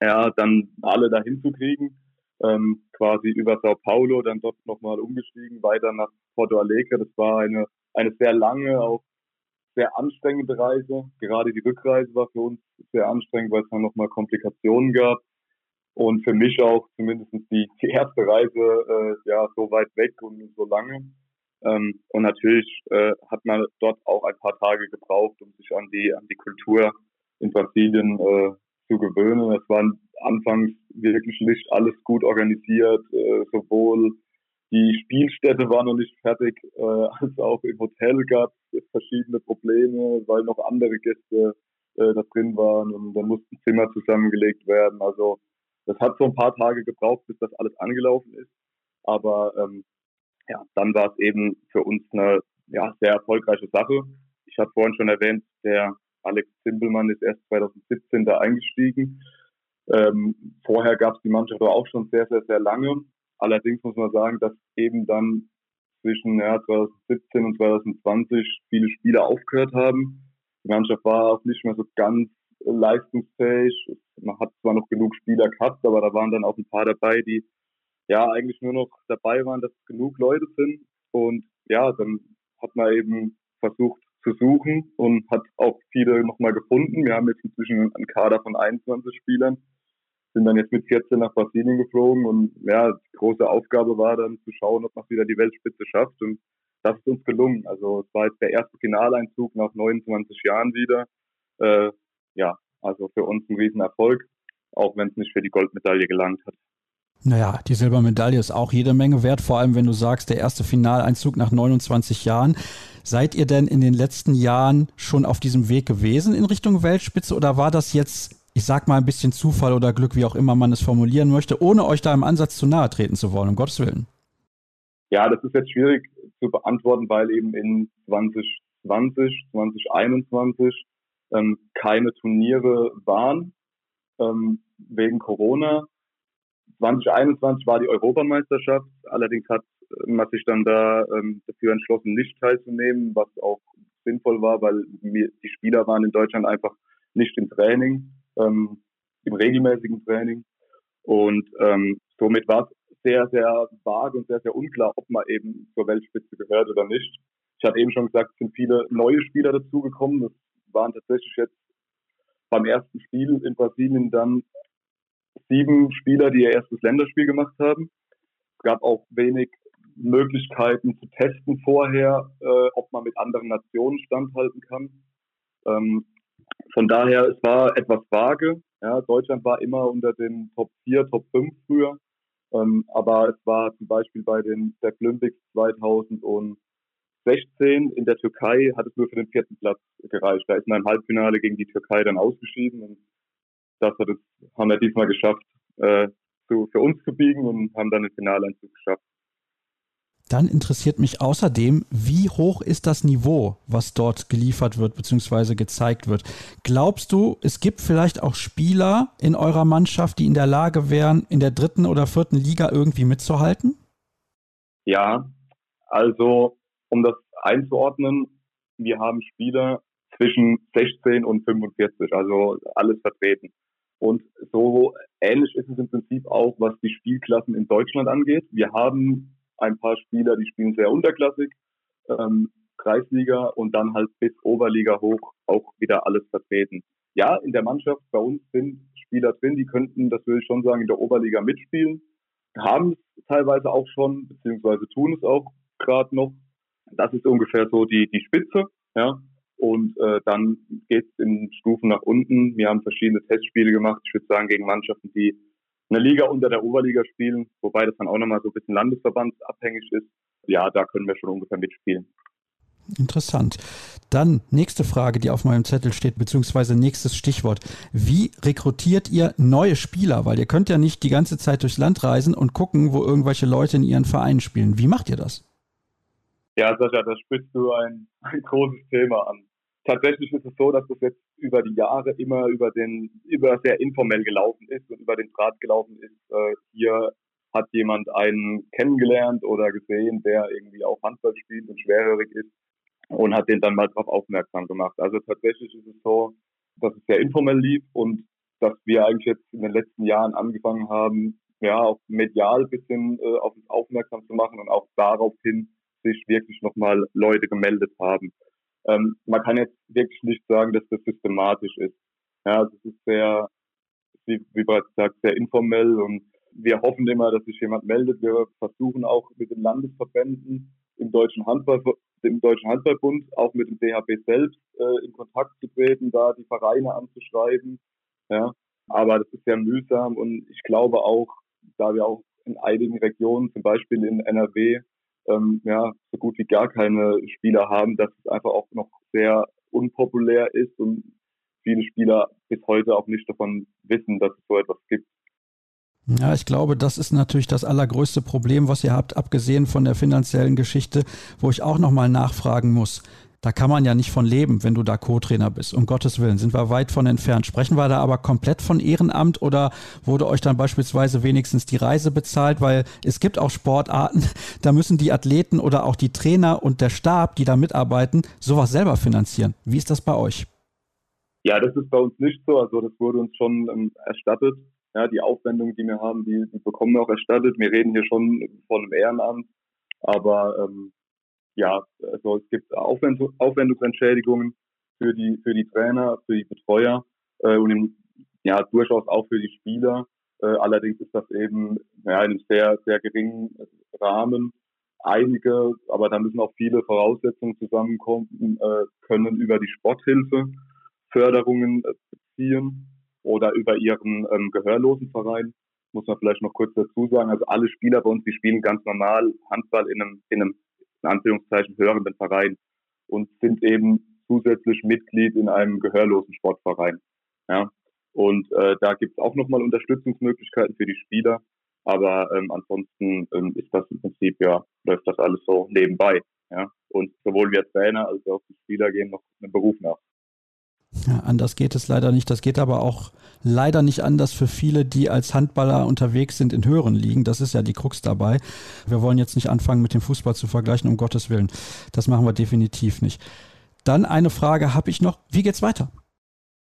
ja, dann alle dahin zu kriegen. Ähm, quasi über Sao Paulo, dann dort nochmal umgestiegen, weiter nach Porto Alegre. Das war eine, eine sehr lange, auch sehr anstrengende Reise. Gerade die Rückreise war für uns sehr anstrengend, weil es dann nochmal Komplikationen gab. Und für mich auch zumindest die, die erste Reise äh, ja so weit weg und so lange. Ähm, und natürlich äh, hat man dort auch ein paar Tage gebraucht, um sich an die an die Kultur in Brasilien äh, zu gewöhnen. Es waren anfangs wirklich nicht alles gut organisiert, äh, sowohl die Spielstätte war noch nicht fertig, äh, als auch im Hotel gab es verschiedene Probleme, weil noch andere Gäste äh, da drin waren und dann mussten Zimmer zusammengelegt werden. Also das hat so ein paar Tage gebraucht, bis das alles angelaufen ist. Aber ähm, ja, dann war es eben für uns eine ja, sehr erfolgreiche Sache. Ich hatte vorhin schon erwähnt, der Alex Zimbelmann ist erst 2017 da eingestiegen. Ähm, vorher gab es die Mannschaft aber auch schon sehr, sehr, sehr lange. Allerdings muss man sagen, dass eben dann zwischen ja, 2017 und 2020 viele Spieler aufgehört haben. Die Mannschaft war auch nicht mehr so ganz leistungsfähig. Man hat zwar noch genug Spieler gehabt, aber da waren dann auch ein paar dabei, die ja eigentlich nur noch dabei waren, dass genug Leute sind. Und ja, dann hat man eben versucht, zu suchen und hat auch viele nochmal gefunden. Wir haben jetzt inzwischen einen Kader von 21 Spielern, sind dann jetzt mit 14 nach Brasilien geflogen und ja, die große Aufgabe war dann zu schauen, ob man wieder die Weltspitze schafft und das ist uns gelungen. Also es war jetzt der erste Finaleinzug nach 29 Jahren wieder. Äh, ja, also für uns ein Riesenerfolg, auch wenn es nicht für die Goldmedaille gelangt hat.
Naja, die Silbermedaille ist auch jede Menge wert, vor allem wenn du sagst, der erste Finaleinzug nach 29 Jahren. Seid ihr denn in den letzten Jahren schon auf diesem Weg gewesen in Richtung Weltspitze oder war das jetzt, ich sag mal, ein bisschen Zufall oder Glück, wie auch immer man es formulieren möchte, ohne euch da im Ansatz zu nahe treten zu wollen, um Gottes Willen?
Ja, das ist jetzt schwierig zu beantworten, weil eben in 2020, 2021 ähm, keine Turniere waren ähm, wegen Corona 2021 war die Europameisterschaft, allerdings hat man sich dann da ähm, dafür entschlossen, nicht teilzunehmen, was auch sinnvoll war, weil wir, die Spieler waren in Deutschland einfach nicht im Training, ähm, im regelmäßigen Training. Und ähm, somit war es sehr, sehr vage und sehr, sehr unklar, ob man eben zur Weltspitze gehört oder nicht. Ich hatte eben schon gesagt, es sind viele neue Spieler dazugekommen. Das waren tatsächlich jetzt beim ersten Spiel in Brasilien dann sieben Spieler, die ihr erstes Länderspiel gemacht haben. Es gab auch wenig Möglichkeiten zu testen vorher, äh, ob man mit anderen Nationen standhalten kann. Ähm, von daher, es war etwas vage. Ja, Deutschland war immer unter den Top 4, Top 5 früher. Ähm, aber es war zum Beispiel bei den Olympics 2016 in der Türkei hat es nur für den vierten Platz gereicht. Da ist man im Halbfinale gegen die Türkei dann ausgeschieden. Und das hat es, haben wir diesmal geschafft, äh, zu, für uns zu biegen und haben dann den Finaleinzug geschafft.
Dann interessiert mich außerdem, wie hoch ist das Niveau, was dort geliefert wird bzw. gezeigt wird. Glaubst du, es gibt vielleicht auch Spieler in eurer Mannschaft, die in der Lage wären, in der dritten oder vierten Liga irgendwie mitzuhalten?
Ja, also um das einzuordnen, wir haben Spieler zwischen 16 und 45, also alles vertreten. Und so ähnlich ist es im Prinzip auch, was die Spielklassen in Deutschland angeht. Wir haben ein paar Spieler, die spielen sehr unterklassig, ähm, Kreisliga und dann halt bis Oberliga hoch auch wieder alles vertreten. Ja, in der Mannschaft bei uns sind Spieler drin, die könnten, das will ich schon sagen, in der Oberliga mitspielen, haben es teilweise auch schon, beziehungsweise tun es auch gerade noch. Das ist ungefähr so die, die Spitze, ja. Und äh, dann geht es in Stufen nach unten. Wir haben verschiedene Testspiele gemacht, ich würde sagen, gegen Mannschaften, die eine Liga unter der Oberliga spielen, wobei das dann auch nochmal so ein bisschen landesverbandsabhängig ist. Ja, da können wir schon ungefähr mitspielen.
Interessant. Dann nächste Frage, die auf meinem Zettel steht, beziehungsweise nächstes Stichwort. Wie rekrutiert ihr neue Spieler? Weil ihr könnt ja nicht die ganze Zeit durchs Land reisen und gucken, wo irgendwelche Leute in ihren Vereinen spielen. Wie macht ihr das?
Ja, Sascha, da sprichst du ein, ein großes Thema an. Tatsächlich ist es so, dass das jetzt über die Jahre immer über den, über sehr informell gelaufen ist und über den Draht gelaufen ist. Äh, hier hat jemand einen kennengelernt oder gesehen, der irgendwie auch Handball spielt und schwerhörig ist und hat den dann mal darauf aufmerksam gemacht. Also tatsächlich ist es so, dass es sehr informell lief und dass wir eigentlich jetzt in den letzten Jahren angefangen haben, ja, auch medial ein bisschen äh, auf uns aufmerksam zu machen und auch daraufhin sich wirklich nochmal Leute gemeldet haben. Ähm, man kann jetzt wirklich nicht sagen, dass das systematisch ist. Ja, das ist sehr, wie, wie bereits gesagt, sehr informell und wir hoffen immer, dass sich jemand meldet. Wir versuchen auch mit den Landesverbänden im Deutschen Handball, im Deutschen Handballbund, auch mit dem DHB selbst äh, in Kontakt zu treten, da die Vereine anzuschreiben. Ja, aber das ist sehr mühsam und ich glaube auch, da wir auch in einigen Regionen, zum Beispiel in NRW, ähm, ja, so gut wie gar keine Spieler haben, dass es einfach auch noch sehr unpopulär ist und viele Spieler bis heute auch nicht davon wissen, dass es so etwas gibt.
Ja, ich glaube, das ist natürlich das allergrößte Problem, was ihr habt, abgesehen von der finanziellen Geschichte, wo ich auch nochmal nachfragen muss. Da kann man ja nicht von leben, wenn du da Co-Trainer bist. Um Gottes Willen, sind wir weit von entfernt. Sprechen wir da aber komplett von Ehrenamt oder wurde euch dann beispielsweise wenigstens die Reise bezahlt? Weil es gibt auch Sportarten, da müssen die Athleten oder auch die Trainer und der Stab, die da mitarbeiten, sowas selber finanzieren. Wie ist das bei euch?
Ja, das ist bei uns nicht so. Also das wurde uns schon ähm, erstattet. Ja, die Aufwendungen, die wir haben, die, die bekommen wir auch erstattet. Wir reden hier schon von einem Ehrenamt. Aber ähm, ja, also es gibt Aufwend Aufwendungsentschädigungen für die, für die Trainer, für die Betreuer äh, und im, ja, durchaus auch für die Spieler. Äh, allerdings ist das eben ja, in einem sehr, sehr geringen Rahmen. Einige, aber da müssen auch viele Voraussetzungen zusammenkommen äh, können über die Sporthilfe Förderungen äh, beziehen oder über ihren ähm, Gehörlosenverein. Muss man vielleicht noch kurz dazu sagen. Also alle Spieler bei uns, die spielen ganz normal Handball in einem, in einem in Anführungszeichen hörenden Verein und sind eben zusätzlich Mitglied in einem gehörlosen Sportverein. Ja. Und äh, da gibt es auch nochmal Unterstützungsmöglichkeiten für die Spieler. Aber ähm, ansonsten ähm, ist das im Prinzip ja, läuft das alles so nebenbei. Ja. Und sowohl wir Trainer als auch die Spieler gehen noch einem Beruf nach.
Ja, anders geht es leider nicht. Das geht aber auch leider nicht anders für viele, die als Handballer unterwegs sind in höheren Ligen. Das ist ja die Krux dabei. Wir wollen jetzt nicht anfangen, mit dem Fußball zu vergleichen, um Gottes Willen. Das machen wir definitiv nicht. Dann eine Frage habe ich noch. Wie geht's weiter?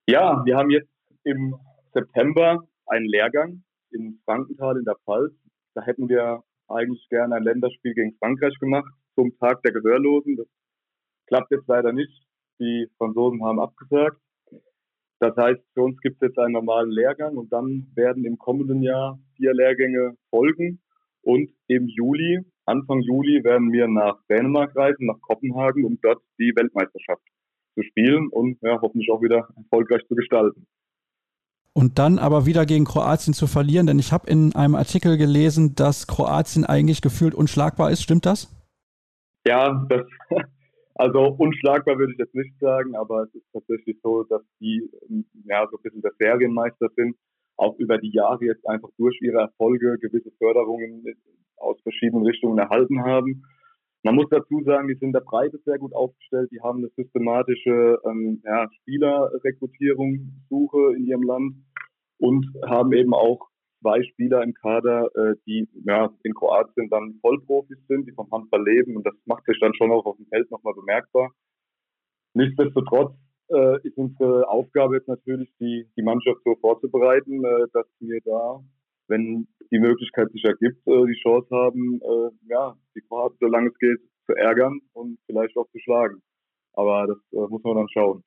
Ja, wir haben jetzt im September einen Lehrgang in Frankenthal in der Pfalz. Da hätten wir eigentlich gerne ein Länderspiel gegen Frankreich gemacht zum Tag der Gehörlosen. Das klappt jetzt leider nicht die Franzosen haben abgesagt. Das heißt, für uns gibt es jetzt einen normalen Lehrgang und dann werden im kommenden Jahr vier Lehrgänge folgen. Und im Juli, Anfang Juli, werden wir nach Dänemark reisen, nach Kopenhagen, um dort die Weltmeisterschaft zu spielen und ja, hoffentlich auch wieder erfolgreich zu gestalten.
Und dann aber wieder gegen Kroatien zu verlieren, denn ich habe in einem Artikel gelesen, dass Kroatien eigentlich gefühlt unschlagbar ist. Stimmt das?
Ja, das Also unschlagbar würde ich jetzt nicht sagen, aber es ist tatsächlich so, dass die ja so ein bisschen der Serienmeister sind, auch über die Jahre jetzt einfach durch ihre Erfolge gewisse Förderungen aus verschiedenen Richtungen erhalten haben. Man muss dazu sagen, die sind in der Breite sehr gut aufgestellt, die haben eine systematische ähm, ja, Spielerrekrutierung, Suche in ihrem Land und haben eben auch zwei Spieler im Kader, äh, die ja, in Kroatien dann Vollprofis sind, die vom Handball leben und das macht sich dann schon auch auf dem Feld nochmal bemerkbar. Nichtsdestotrotz äh, ist unsere Aufgabe jetzt natürlich, die, die Mannschaft so vorzubereiten, äh, dass wir da, wenn die Möglichkeit sich ergibt, äh, die Chance haben, äh, ja, die Kroaten, solange es geht, zu ärgern und vielleicht auch zu schlagen. Aber das äh, muss man dann schauen.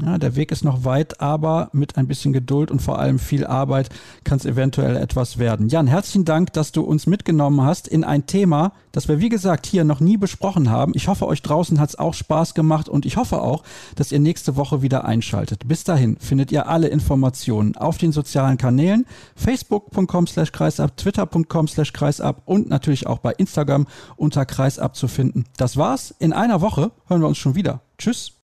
Ja, der Weg ist noch weit, aber mit ein bisschen Geduld und vor allem viel Arbeit kann es eventuell etwas werden. Jan, herzlichen Dank, dass du uns mitgenommen hast in ein Thema, das wir wie gesagt hier noch nie besprochen haben. Ich hoffe, euch draußen hat es auch Spaß gemacht und ich hoffe auch, dass ihr nächste Woche wieder einschaltet. Bis dahin findet ihr alle Informationen auf den sozialen Kanälen facebook.com slash kreisab, twitter.com slash kreisab und natürlich auch bei Instagram unter kreisab zu finden. Das war's. In einer Woche hören wir uns schon wieder. Tschüss.